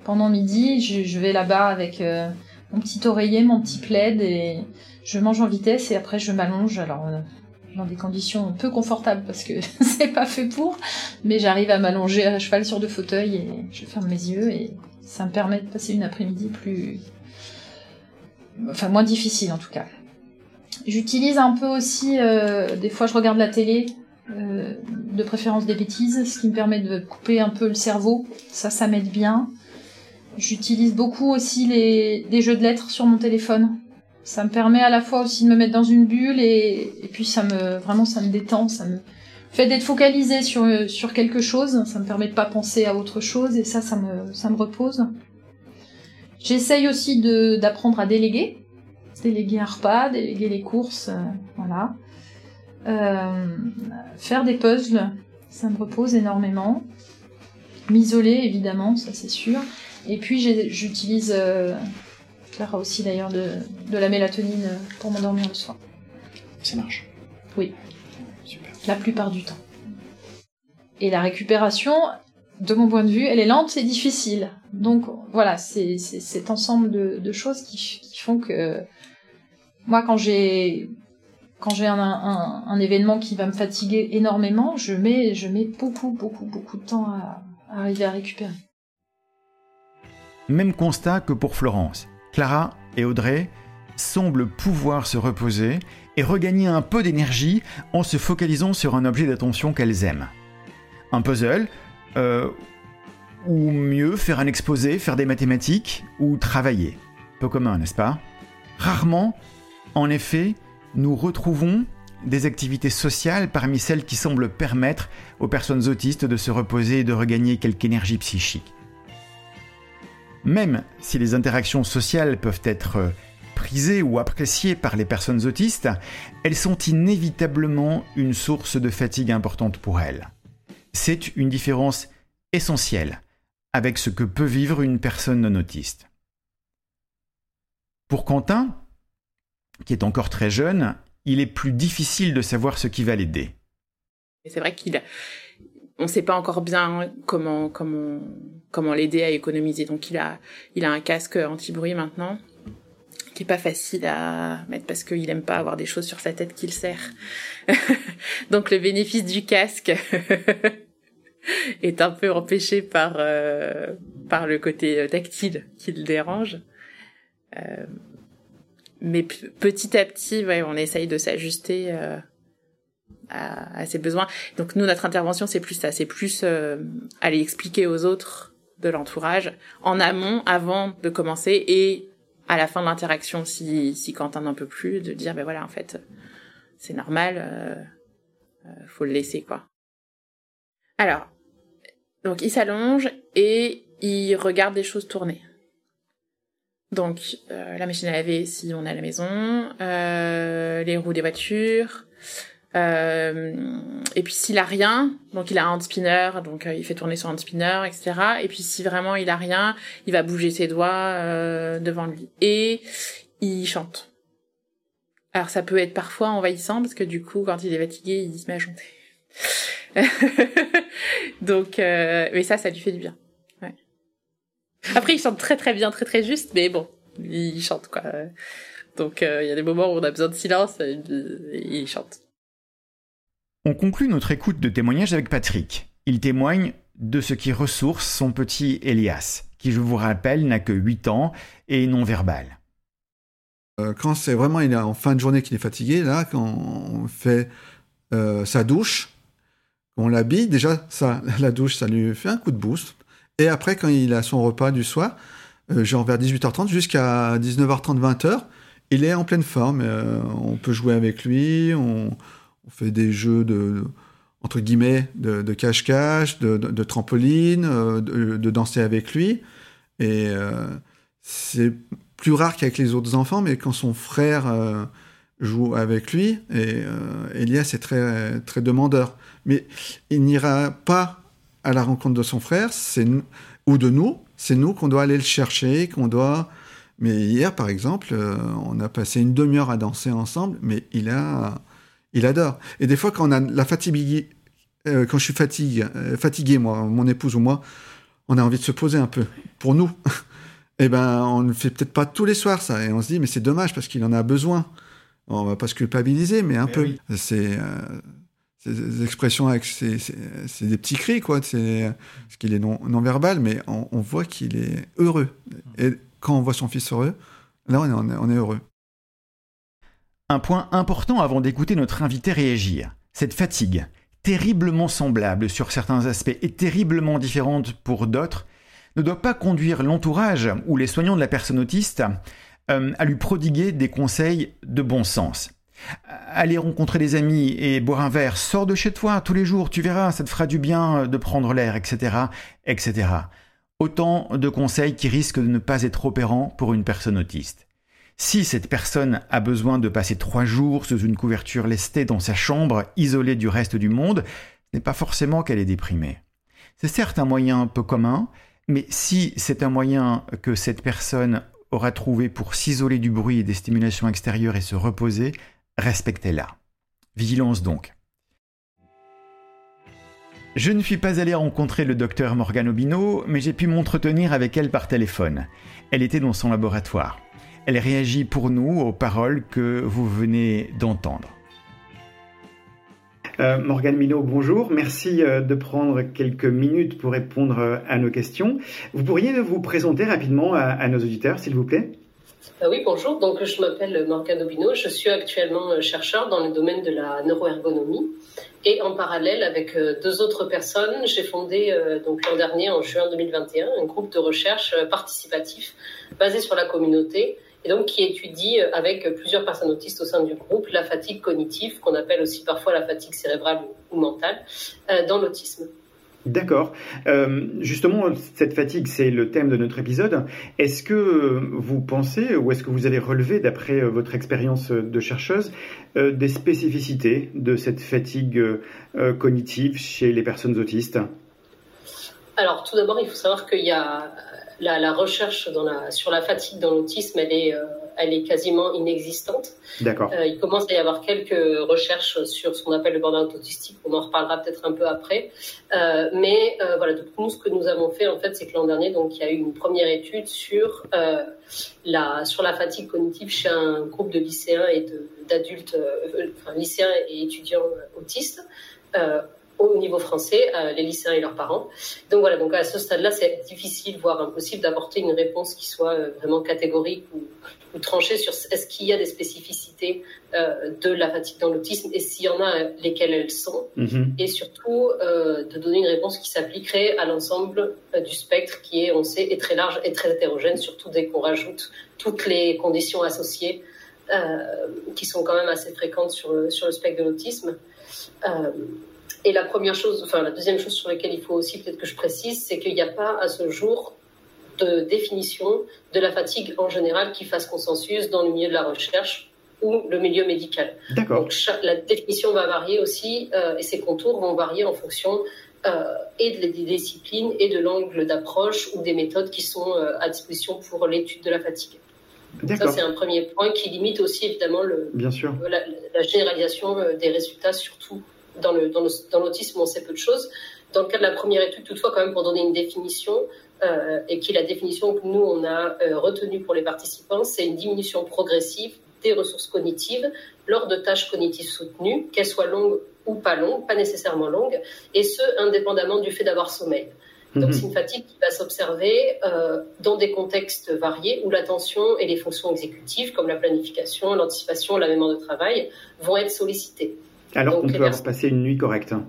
Pendant midi, je, vais là-bas avec euh, mon petit oreiller, mon petit plaid et je mange en vitesse et après je m'allonge. Alors euh, dans des conditions peu confortables parce que c'est pas fait pour, mais j'arrive à m'allonger à cheval sur deux fauteuils et je ferme mes yeux et ça me permet de passer une après-midi plus, enfin moins difficile en tout cas. J'utilise un peu aussi, euh, des fois je regarde la télé, de préférence des bêtises, ce qui me permet de couper un peu le cerveau. Ça, ça m'aide bien. J'utilise beaucoup aussi les, des jeux de lettres sur mon téléphone. Ça me permet à la fois aussi de me mettre dans une bulle et, et puis ça me vraiment ça me détend, ça me fait d'être focalisé sur sur quelque chose. Ça me permet de pas penser à autre chose et ça ça me ça me repose. J'essaye aussi d'apprendre à déléguer, déléguer un repas, déléguer les courses, euh, voilà. Euh, faire des puzzles, ça me repose énormément. M'isoler, évidemment, ça c'est sûr. Et puis j'utilise, euh, Clara aussi d'ailleurs, de, de, la mélatonine pour m'endormir le soir. Ça marche Oui. Super. La plupart du temps. Et la récupération, de mon point de vue, elle est lente et difficile. Donc voilà, c'est cet ensemble de, de choses qui, qui, font que moi, quand j'ai quand j'ai un, un, un, événement qui va me fatiguer énormément, je mets, je mets beaucoup, beaucoup, beaucoup de temps à, à arriver à récupérer. Même constat que pour Florence. Clara et Audrey semblent pouvoir se reposer et regagner un peu d'énergie en se focalisant sur un objet d'attention qu'elles aiment. Un puzzle, euh, ou mieux faire un exposé, faire des mathématiques, ou travailler. Peu commun, n'est-ce pas? Rarement, en effet, nous retrouvons des activités sociales parmi celles qui semblent permettre aux personnes autistes de se reposer et de regagner quelque énergie psychique. Même si les interactions sociales peuvent être prisées ou appréciées par les personnes autistes, elles sont inévitablement une source de fatigue importante pour elles. C'est une différence essentielle avec ce que peut vivre une personne non autiste. Pour Quentin, qui est encore très jeune, il est plus difficile de savoir ce qui va l'aider. C'est vrai qu'il on sait pas encore bien comment comment comment l'aider à économiser. Donc il a il a un casque anti-bruit maintenant qui est pas facile à mettre parce qu'il aime pas avoir des choses sur sa tête qu'il sert. Donc le bénéfice du casque est un peu empêché par euh, par le côté tactile qui le dérange. Euh, mais petit à petit, ouais, on essaye de s'ajuster euh, à, ses besoins. Donc nous, notre intervention, c'est plus ça, c'est plus euh, aller expliquer aux autres de l'entourage en amont, avant de commencer, et à la fin de l'interaction, si, si Quentin n'en peut plus, de dire, ben voilà, en fait, c'est normal, euh, euh, faut le laisser, quoi. Alors, donc il s'allonge et il regarde des choses tourner. Donc euh, la machine à laver si on à la maison, euh, les roues des voitures, et puis s'il a rien, donc il a un spinner, donc il fait tourner son hand spinner, etc. Et puis si vraiment il a rien, il va bouger ses doigts devant lui et il chante. Alors ça peut être parfois envahissant parce que du coup quand il est fatigué, il se met à chanter. donc mais ça, ça lui fait du bien. Après, il chante très très bien, très très juste, mais bon, il chante quoi. Donc il euh, y a des moments où on a besoin de silence il chante. On conclut notre écoute de témoignage avec Patrick. Il témoigne de ce qui ressource son petit Elias, qui je vous rappelle n'a que 8 ans et est non-verbal. Euh, quand c'est vraiment il est en fin de journée qu'il est fatigué, là, quand on fait euh, sa douche, on l'habille, déjà, ça, la douche, ça lui fait un coup de boost. Et après, quand il a son repas du soir, euh, genre vers 18h30 jusqu'à 19h30, 20h, il est en pleine forme. On peut jouer avec lui, on, on fait des jeux de, entre guillemets, de cache-cache, de, trampoline, euh, de, danser avec lui. Et euh, c'est plus rare qu'avec les autres enfants, mais quand son frère euh, joue avec lui, et euh, Elias est très, très demandeur. Mais il n'ira pas à la rencontre de son frère, c'est ou de nous, c'est nous qu'on doit aller le chercher, qu'on doit. Mais hier, par exemple, on a passé une demi-heure à danser ensemble, mais il a, il adore. Et des fois, quand on a la fatigue, euh, quand je suis fatigué, euh, fatigué, moi, mon épouse ou moi, on a envie de se poser un peu pour nous. Eh ben, on ne fait peut-être pas tous les soirs ça, et on se dit mais c'est dommage parce qu'il en a besoin. On va pas se culpabiliser, mais un peu. C'est euh, des expressions avec c'est des petits cris quoi. C'est parce qu'il est non non verbal, mais on, on voit qu'il est heureux. Et quand on voit son fils heureux, là est, on est heureux. Un point important avant d'écouter notre invité réagir. Cette fatigue, terriblement semblable sur certains aspects et terriblement différente pour d'autres, ne doit pas conduire l'entourage ou les soignants de la personne autiste euh, à lui prodiguer des conseils de bon sens. Aller rencontrer des amis et boire un verre, sors de chez toi tous les jours, tu verras, ça te fera du bien de prendre l'air, etc., etc. Autant de conseils qui risquent de ne pas être opérants pour une personne autiste. Si cette personne a besoin de passer trois jours sous une couverture lestée dans sa chambre, isolée du reste du monde, ce n'est pas forcément qu'elle est déprimée. C'est certes un moyen peu commun, mais si c'est un moyen que cette personne aura trouvé pour s'isoler du bruit et des stimulations extérieures et se reposer, respectez-la. Vigilance donc. Je ne suis pas allé rencontrer le docteur Morgane Obino, mais j'ai pu m'entretenir avec elle par téléphone. Elle était dans son laboratoire. Elle réagit pour nous aux paroles que vous venez d'entendre. Euh, Morgane Minot, bonjour. Merci euh, de prendre quelques minutes pour répondre euh, à nos questions. Vous pourriez vous présenter rapidement à, à nos auditeurs, s'il vous plaît? Euh, oui, bonjour. Donc, je m'appelle Morgane Obino. Je suis actuellement euh, chercheur dans le domaine de la neuroergonomie. Et en parallèle, avec euh, deux autres personnes, j'ai fondé euh, donc l'an dernier, en juin 2021, un groupe de recherche euh, participatif basé sur la communauté et donc qui étudie euh, avec plusieurs personnes autistes au sein du groupe la fatigue cognitive, qu'on appelle aussi parfois la fatigue cérébrale ou, mentale, euh, dans l'autisme. D'accord. Euh, justement, cette fatigue, c'est le thème de notre épisode. Est-ce que vous pensez, ou est-ce que vous avez relevé, d'après votre expérience de chercheuse, euh, des spécificités de cette fatigue euh, cognitive chez les personnes autistes? Alors, tout d'abord, il faut savoir qu'il y a la, la recherche dans la, sur la fatigue dans l'autisme, elle est, euh, elle est quasiment inexistante. D'accord. Euh, il commence à y avoir quelques recherches sur ce qu'on appelle le burn-out autistique. On en reparlera peut-être un peu après. Euh, mais voilà, donc nous, ce que nous avons fait, en fait, c'est que l'an dernier, donc, il y a eu une première étude sur, la, sur la fatigue cognitive chez un groupe de lycéens et d'adultes, enfin, lycéens et étudiants autistes. Au niveau français, euh, les lycéens et leurs parents. Donc voilà, donc à ce stade-là, c'est difficile, voire impossible, d'apporter une réponse qui soit euh, vraiment catégorique ou, ou tranchée sur est-ce qu'il y a des spécificités euh, de la fatigue dans l'autisme et s'il y en a, lesquelles elles sont. Mhm. Et surtout, euh, de donner une réponse qui s'appliquerait à l'ensemble euh, du spectre qui est, on sait, est très large et très hétérogène, surtout dès qu'on rajoute toutes les conditions associées qui sont quand même assez fréquentes sur le, sur le spectre de l'autisme. Et la première chose, enfin la deuxième chose sur laquelle il faut aussi peut-être que je précise, c'est qu'il n'y a pas à ce jour de définition de la fatigue en général qui fasse consensus dans le milieu de la recherche ou le milieu médical. D'accord. La définition va varier aussi euh, et ses contours vont varier en fonction euh, et de- des disciplines et de l'angle d'approche ou des méthodes qui sont euh, à disposition pour l'étude de la fatigue. Ça, c'est un premier point qui limite aussi évidemment le, Bien sûr. la, la généralisation euh, des résultats, surtout dans l'autisme, on sait peu de choses. Dans le cas de la première étude, toutefois, quand même pour donner une définition, euh, et qui est la définition que nous on a euh, retenue pour les participants, c'est une diminution progressive des ressources cognitives lors de tâches cognitives soutenues, qu'elles soient longues ou pas longue, pas nécessairement longue, et ce, indépendamment du fait d'avoir sommeil. Donc, Mhm. c'est une fatigue qui va s'observer euh, dans des contextes variés où l'attention et les fonctions exécutives, comme la planification, l'anticipation, la mémoire de travail, vont être sollicitées. Alors qu'on peut avoir personnes- passé une nuit correcte. hein.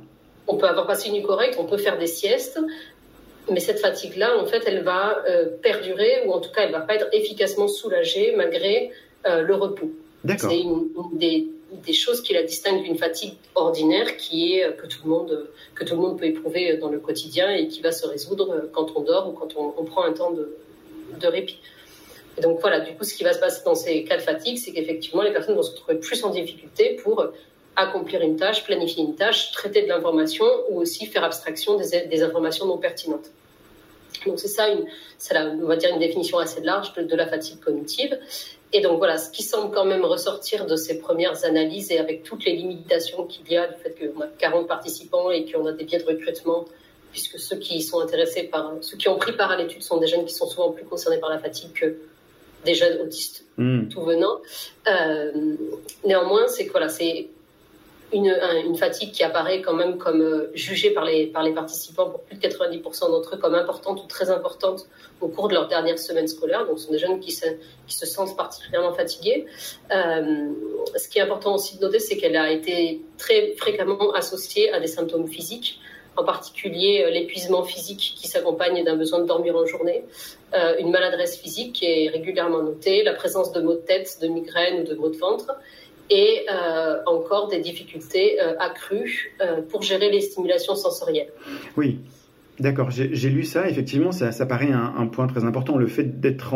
On peut avoir passé une nuit correcte, on peut faire des siestes, mais cette fatigue-là, en fait, elle va euh, perdurer, ou en tout cas, elle va pas être efficacement soulagée malgré euh, le repos. D'accord. C'est une, une des, des choses qui la distingue d'une fatigue ordinaire, qui est euh, que tout le monde que tout le monde peut éprouver dans le quotidien et qui va se résoudre quand on dort ou quand on, on prend un temps de, de répit. Et donc voilà, du coup, ce qui va se passer dans ces cas de fatigue, c'est qu'effectivement, les personnes vont se retrouver plus en difficulté pour accomplir une tâche, planifier une tâche, traiter de l'information ou aussi faire abstraction des, des informations non pertinentes. Donc c'est ça, une, la- on va dire une définition assez large de, de la fatigue cognitive. Et donc voilà, ce qui semble quand même ressortir de ces premières analyses et avec toutes les limitations qu'il y a, du fait qu'on a 40 participants et qu'on a des biais de recrutement, puisque ceux qui sont intéressés par, ceux qui ont pris part à l'étude sont des jeunes qui sont souvent plus concernés par la fatigue que des jeunes autistes Hmm. tout venant. Euh, néanmoins, c'est que voilà, c'est une, un- une fatigue qui apparaît quand même comme euh, jugée par les, par les participants pour plus de 90% d'entre eux comme importante ou très importante au cours de leur dernière semaine scolaire. Donc, ce sont des jeunes qui se, sentent particulièrement fatigués. Euh, ce qui est important aussi de noter, c'est qu'elle a été très fréquemment associée à des symptômes physiques, en particulier euh, l'épuisement physique qui s'accompagne d'un besoin de dormir en journée, une maladresse physique qui est régulièrement notée, la présence de maux de tête, de migraines ou de maux de ventre, et euh, encore des difficultés euh, accrues euh, pour gérer les stimulations sensorielles. Oui, d'accord, j'ai lu ça, effectivement, ça, paraît un, point très important, le fait d'être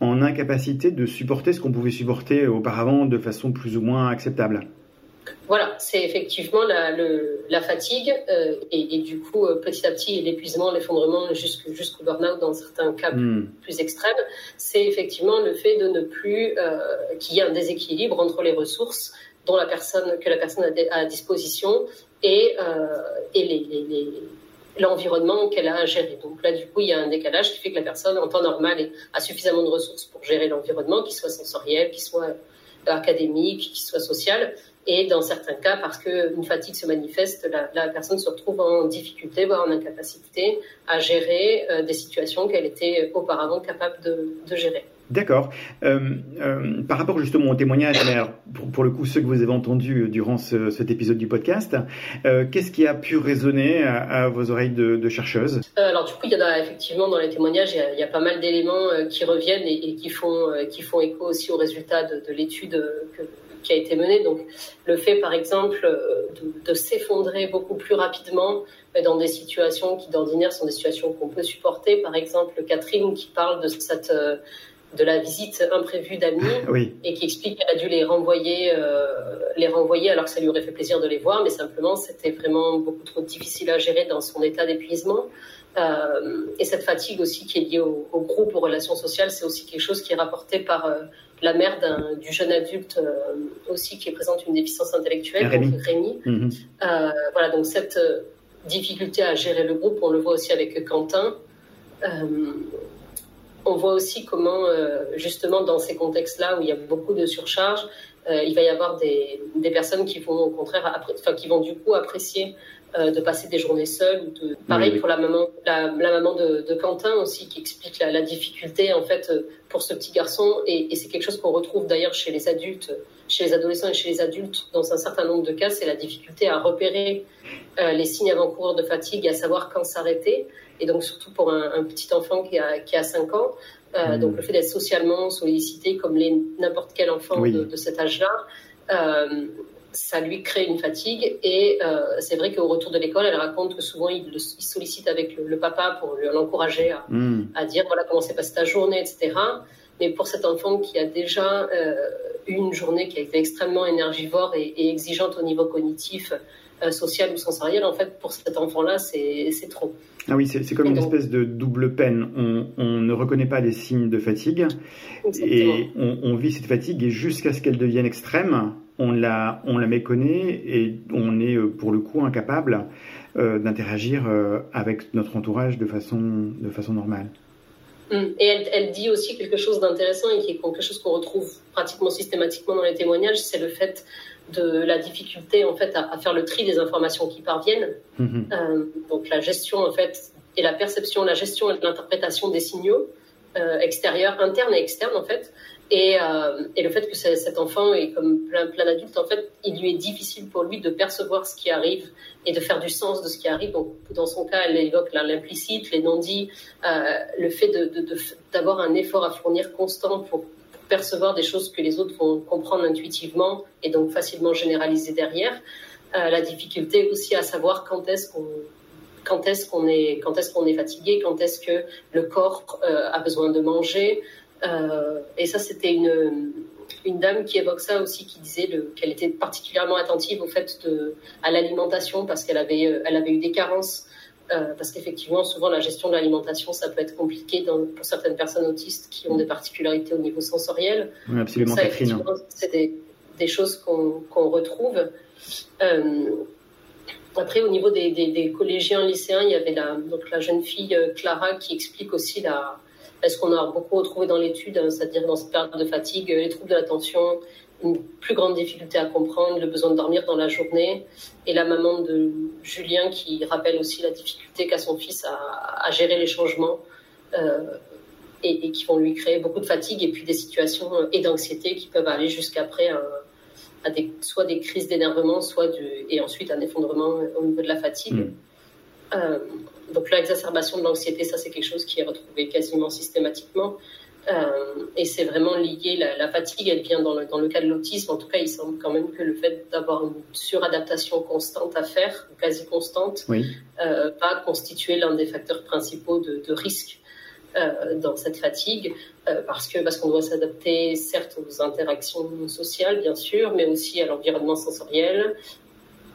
en incapacité de supporter ce qu'on pouvait supporter auparavant de façon plus ou moins acceptable. Voilà, c'est effectivement la, le- la fatigue euh, et, et du coup, euh, petit à petit, l'épuisement, l'effondrement jusqu'au burn-out dans certains cas Hmm. plus extrêmes, c'est effectivement le fait de ne plus euh, qu'il y ait un déséquilibre entre les ressources dont la personne que la personne a à disposition et, et l'environnement qu'elle a à gérer. Donc là, du coup, il y a un décalage qui fait que la personne, en temps normal, a suffisamment de ressources pour gérer l'environnement, qu'il soit sensoriel, qu'il soit académique, qu'il soit social. Et dans certains cas, parce qu'une fatigue se manifeste, la, la personne se retrouve en difficulté, voire en incapacité à gérer euh, des situations qu'elle était auparavant capable de, de gérer. D'accord. Euh, euh, par rapport justement au témoignage, alors, pour, pour le coup ceux que vous avez entendus durant ce- cet épisode du podcast, euh, qu'est-ce qui a pu résonner à, à vos oreilles de, de chercheuses Euh, alors du coup, il y a effectivement dans les témoignages, il y a, il y a pas mal d'éléments qui reviennent et, et qui font qui font écho aussi aux résultats de, de l'étude que- qui a été menée. Donc le fait, par exemple, euh, de, de s'effondrer beaucoup plus rapidement euh, dans des situations qui d'ordinaire sont des situations qu'on peut supporter. Par exemple, Catherine qui parle de cette euh, de la visite imprévue d'amis Oui. et qui explique qu'elle a dû les renvoyer, euh, les renvoyer alors que ça lui aurait fait plaisir de les voir, mais simplement c'était vraiment beaucoup trop difficile à gérer dans son état d'épuisement. Euh, et cette fatigue aussi qui est liée au, au groupe, aux relations sociales, c'est aussi quelque chose qui est rapporté par euh, la mère du jeune adulte euh, aussi qui présente une déficience intellectuelle, Rémi. donc Rémi. Mhm. Euh, voilà, donc cette euh, difficulté à gérer le groupe, on le voit aussi avec Quentin. Euh, on voit aussi comment, justement, dans ces contextes-là où il y a beaucoup de surcharge, euh, il va y avoir des, des personnes qui vont, au contraire, enfin, qui vont du coup apprécier euh, de passer des journées seules. Ou de... Pareil Oui, oui. pour la maman, la, la maman de, de Quentin aussi, qui explique la, la difficulté en fait euh, pour ce petit garçon, et, et c'est quelque chose qu'on retrouve d'ailleurs chez les adultes, chez les adolescents et chez les adultes dans un certain nombre de cas, c'est la difficulté à repérer euh, les signes avant-coureurs de fatigue, et à savoir quand s'arrêter, et donc surtout pour un, un petit enfant qui a, qui a 5 ans. Euh, Mm. Donc le fait d'être socialement sollicité comme n'importe quel enfant Oui. de, de cet âge-là, euh, ça lui crée une fatigue. Et euh, c'est vrai qu'au retour de l'école, elle raconte que souvent il, le- il sollicite avec le, le papa pour le- l'encourager à, Hmm. à dire voilà comment s'est passée ta journée, etc. Mais pour cet enfant qui a déjà eu une journée qui a été extrêmement énergivore et, et exigeante au niveau cognitif, euh, social ou sensoriel, en fait, pour cet enfant-là, c'est trop. Ah oui, c'est comme Et une donc- espèce de double peine. On, on ne reconnaît pas les signes de fatigue et on, on vit cette fatigue et jusqu'à ce qu'elle devienne extrême, on la, on la méconnaît et on est euh, pour le coup incapable euh, d'interagir euh, avec notre entourage de façon, de façon normale. Mm. Et elle, elle, dit aussi quelque chose d'intéressant et qui est quelque chose qu'on retrouve pratiquement systématiquement dans les témoignages, c'est le fait de la difficulté en fait à, à, faire le tri des informations qui parviennent. Mm-hmm. euh, donc la gestion en fait et la perception, la gestion et l'interprétation des signaux euh, extérieurs, internes et externes en fait. Et, euh, et le fait que cet enfant est comme plein, plein d'adultes, en fait, il lui est difficile pour lui de percevoir ce qui arrive et de faire du sens de ce qui arrive. Donc, dans son cas, elle évoque l'implicite, les non-dits, le fait d'avoir de, de, un effort à fournir constant pour, percevoir des choses que les autres vont comprendre intuitivement et donc facilement généraliser derrière. Euh, la difficulté aussi à savoir quand est-ce qu'on quand est-ce qu'on est quand est-ce qu'on est fatigué, quand est-ce que le corps euh, a besoin de manger. Euh, et ça, c'était une, une dame qui évoque ça aussi, qui disait qu'elle était particulièrement attentive au fait de, à l'alimentation parce qu'elle avait, elle avait eu des carences. Euh, parce qu'effectivement, souvent, la gestion de l'alimentation, ça peut être compliqué dans, pour certaines personnes autistes qui ont des particularités au niveau sensoriel. Oui, absolument, ça, Catherine. C'est des, des, choses qu'on retrouve. Euh, après, au niveau des, des, des, collégiens, lycéens, il y avait la, donc la jeune fille Clara qui explique aussi la, est-ce qu'on a beaucoup retrouvé dans l'étude, hein, c'est-à-dire dans cette période de fatigue, les troubles de l'attention, une plus grande difficulté à comprendre, le besoin de dormir dans la journée, et la maman de Julien qui rappelle aussi la difficulté qu'a son fils à, à, gérer les changements euh, et, et, qui vont lui créer beaucoup de fatigue et puis des situations et d'anxiété qui peuvent aller jusqu'après à des, soit des crises d'énervement, soit du, et ensuite un effondrement au niveau de la fatigue. Mmh. Euh, donc l'exacerbation de l'anxiété, ça c'est quelque chose qui est retrouvé quasiment systématiquement. Euh, et c'est vraiment lié, la, la, fatigue, elle vient dans le, dans le cas de l'autisme. En tout cas, il semble quand même que le fait d'avoir une suradaptation constante à faire, quasi constante, oui. euh, va constituer l'un des facteurs principaux de, de risque euh, dans cette fatigue, euh, parce que parce qu'on doit s'adapter certes aux interactions sociales, bien sûr, mais aussi à l'environnement sensoriel,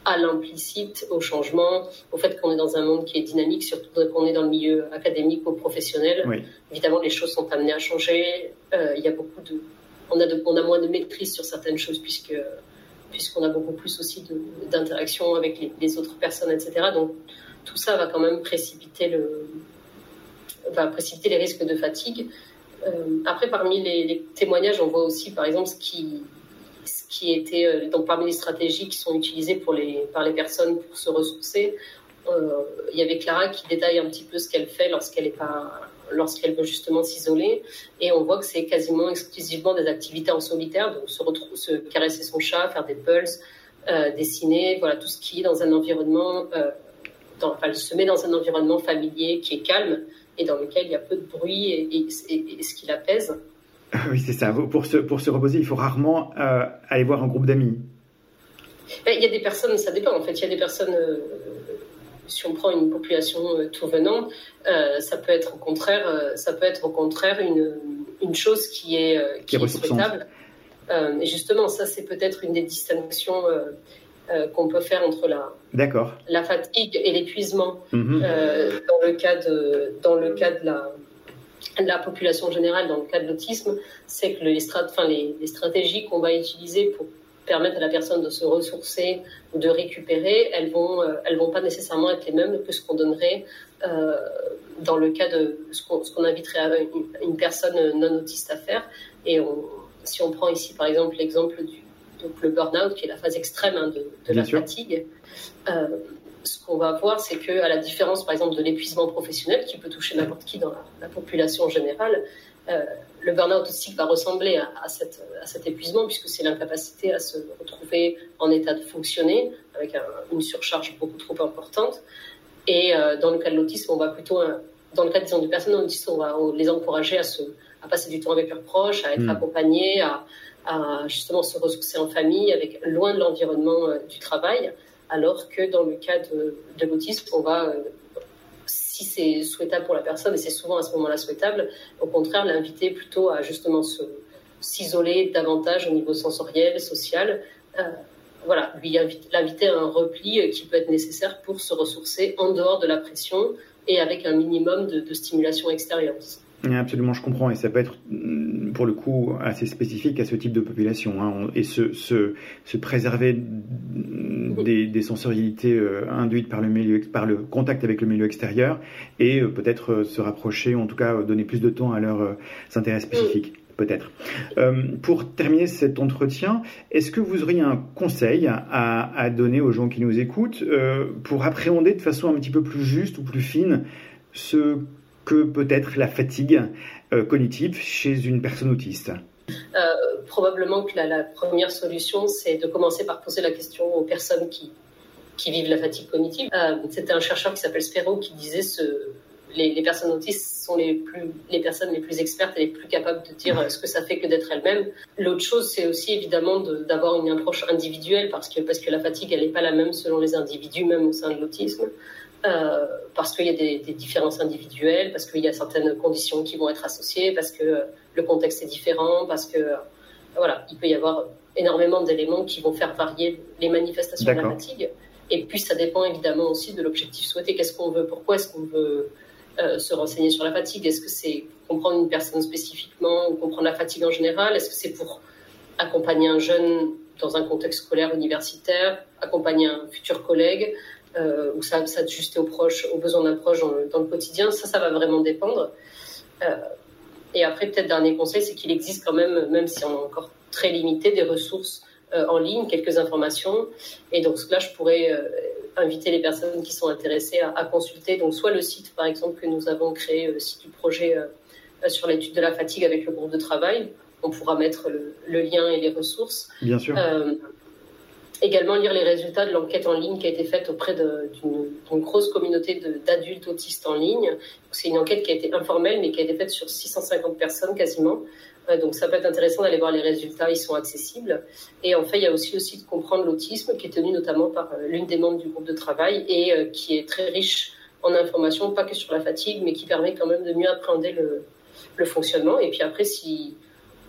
à l'implicite, au changement, au fait qu'on est dans un monde qui est dynamique, surtout qu'on est dans le milieu académique ou professionnel. Oui. Évidemment, les choses sont amenées à changer. Euh, il y a beaucoup de, on a, de, on a moins de maîtrise sur certaines choses puisque puisqu'on a beaucoup plus aussi d'interactions avec les, les, autres personnes, etc. Donc tout ça va quand même précipiter le, va précipiter les risques de fatigue. Euh, après, parmi les, les, témoignages, on voit aussi, par exemple, ce qui qui étaient euh, donc parmi les stratégies qui sont utilisées pour les, par les personnes pour se ressourcer. Euh, il y avait Clara qui détaille un petit peu ce qu'elle fait lorsqu'elle est pas lorsqu'elle veut justement s'isoler et on voit que c'est quasiment exclusivement des activités en solitaire donc se, caresser son chat faire des pulses euh, dessiner voilà tout ce qui est dans un environnement euh, dans, enfin, se met dans un environnement familier qui est calme et dans lequel il y a peu de bruit et, et ce qui l'apaise oui, c'est ça. Pour se, pour se reposer, il faut rarement euh, aller voir un groupe d'amis. Il y a des personnes, ça dépend en fait. Il y a des personnes, euh, si on prend une population euh, tout venant, ça peut être au contraire, ça peut être au contraire une, une chose qui est, qui, qui est souhaitable. et justement, ça c'est peut-être une des distinctions qu'on peut faire entre la, la fatigue et l'épuisement mm -hmm. dans le cas de, dans le cas de la la population générale dans le cas de l'autisme, c'est que les, strat enfin, les, les stratégies qu'on va utiliser pour permettre à la personne de se ressourcer ou de récupérer, elles vont, euh, elles vont pas nécessairement être les mêmes que ce qu'on donnerait euh, dans le cas de ce qu'on qu inviterait une, une, personne non autiste à faire. Et on, si on prend ici par exemple l'exemple du donc le burn-out, qui est la phase extrême hein, de, de la sûr. fatigue, ce qu'on va voir, c'est que, à la différence, par exemple, de l'épuisement professionnel, qui peut toucher n'importe qui dans la, la, population générale, euh, le burn-out aussi va ressembler à, à, cette, à cet épuisement, puisque c'est l'incapacité à se retrouver en état de fonctionner, avec un, une surcharge beaucoup trop importante. Et euh, dans le cas de l'autisme, on va plutôt, euh, dans le cas disons, des personnes autistes, on va les encourager à, se, à passer du temps avec leurs proches, à être mmh. accompagnés, à, à, justement se ressourcer en famille, avec loin de l'environnement euh, du travail alors que dans le cas de, de l'autisme, on va, euh, si c'est souhaitable pour la personne, et c'est souvent à ce moment-là souhaitable, au contraire, l'inviter plutôt à justement s'isoler davantage au niveau sensoriel, social. Euh, voilà, lui l'inviter à un repli qui peut être nécessaire pour se ressourcer en dehors de la pression et avec un minimum de stimulation extérieure. Absolument, je comprends, et ça peut être mm, pour le coup assez spécifique à ce type de population, hein. et se, se, se préserver des, des sensorialités euh, induites par le, milieu, par le contact avec le milieu extérieur, et euh, peut-être euh, se rapprocher, ou en tout cas donner plus de temps à leurs intérêts spécifiques peut-être. pour terminer cet entretien, est-ce que vous auriez un conseil à, à donner aux gens qui nous écoutent pour appréhender de façon un petit peu plus juste ou plus fine ce que peut-être la fatigue cognitive chez une personne autiste euh, probablement que la, première solution, c'est de commencer par poser la question aux personnes qui, qui vivent la fatigue cognitive. Euh, c'était un chercheur qui s'appelle Spero qui disait ce, les, personnes autistes sont les, plus, les personnes les plus expertes et les plus capables de dire ce que ça fait que d'être elles-mêmes. L'autre chose, c'est aussi évidemment d'avoir une approche individuelle parce que, parce que la fatigue, elle n'est pas la même selon les individus, même au sein de l'autisme. Euh, parce qu'il y a des, des, différences individuelles, parce qu'il y a certaines conditions qui vont être associées, parce que le contexte est différent, parce que voilà, il peut y avoir énormément d'éléments qui vont faire varier les manifestations de la fatigue. Et puis ça dépend évidemment aussi de l'objectif souhaité. Qu'est-ce qu'on veut? Pourquoi est-ce qu'on veut euh, se renseigner sur la fatigue? Est-ce que c'est comprendre une personne spécifiquement ou comprendre la fatigue en général? Est-ce que c'est pour accompagner un jeune dans un contexte scolaire universitaire, accompagner un futur collègue? Euh, ou ça s'ajuster aux proches, aux besoins d'un proche dans, le quotidien, ça, ça va vraiment dépendre. Euh, et après, peut-être dernier conseil, c'est qu'il existe quand même, même si on est encore très limité, des ressources euh, en ligne, quelques informations. Et donc là, je pourrais euh, inviter les personnes qui sont intéressées à, consulter. Donc soit le site, par exemple, que nous avons créé, le site du projet sur l'étude de la fatigue avec le groupe de travail. On pourra mettre le, le lien et les ressources. Bien sûr également lire les résultats de l'enquête en ligne qui a été faite auprès d'une grosse communauté d'adultes autistes en ligne. C'est une enquête qui a été informelle, mais qui a été faite sur 650 personnes quasiment. Euh, donc ça peut être intéressant d'aller voir les résultats, ils sont accessibles. Et en fait, il y a aussi aussi de comprendre l'autisme, qui est tenu notamment par euh, l'une des membres du groupe de travail et euh, qui est très riche en informations, pas que sur la fatigue, mais qui permet quand même de mieux appréhender le, le fonctionnement. Et puis après, si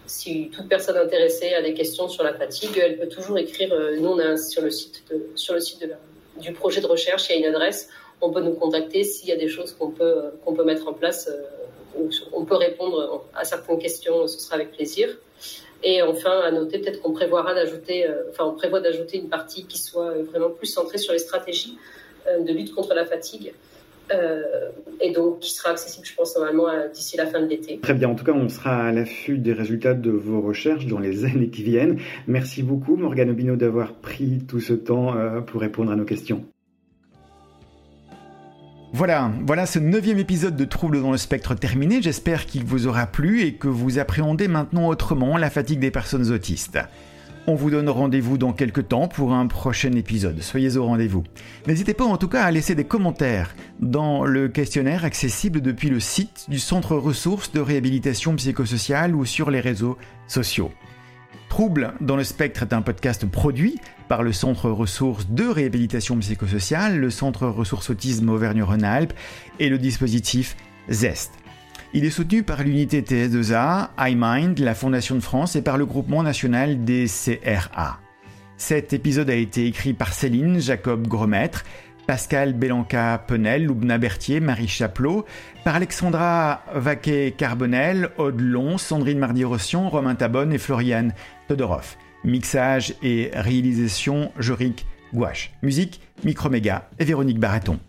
si toute personne intéressée a des questions sur la fatigue, elle peut toujours écrire. Euh, nous, on a sur le site, sur le site du projet de recherche, il y a une adresse. On peut nous contacter s'il y a des choses qu'on peut, euh, qu'on peut mettre en place. Euh, on peut répondre à certaines questions, ce sera avec plaisir. Et enfin, à noter peut-être qu'on prévoira d'ajouter, enfin, on prévoit d'ajouter une partie qui soit vraiment plus centrée sur les stratégies de lutte contre la fatigue. Euh, et donc qui sera accessible, je pense, normalement d'ici la fin de l'été. Très bien, en tout cas, on sera à l'affût des résultats de vos recherches dans les années qui viennent. Merci beaucoup, Morgane Obino, d'avoir pris tout ce temps euh, pour répondre à nos questions. Voilà, voilà ce neuvième épisode de Troubles dans le spectre terminé. J'espère qu'il vous aura plu et que vous appréhendez maintenant autrement la fatigue des personnes autistes. On vous donne rendez-vous dans quelques temps pour un prochain épisode. Soyez au rendez-vous. N'hésitez pas en tout cas à laisser des commentaires dans le questionnaire accessible depuis le site du Centre ressources de réhabilitation psychosociale ou sur les réseaux sociaux. Trouble dans le spectre est un podcast produit par le Centre ressources de réhabilitation psychosociale, le Centre ressources autisme Auvergne-Rhône-Alpes et le dispositif ZEST. Il est soutenu par l'unité TS2A, iMind, la Fondation de France et par le groupement national des CRA. Cet épisode a été écrit par Céline Jacob Gromètre, Pascal Belanca Penel, Loubna Berthier, Marie Chaplot, par Alexandra Vaquet-Carbonel, Aude Long, Sandrine Mardi-Rossion, Romain Tabonne et Floriane Todorov. Mixage et réalisation Joric Gouache. Musique Microméga et Véronique Baraton.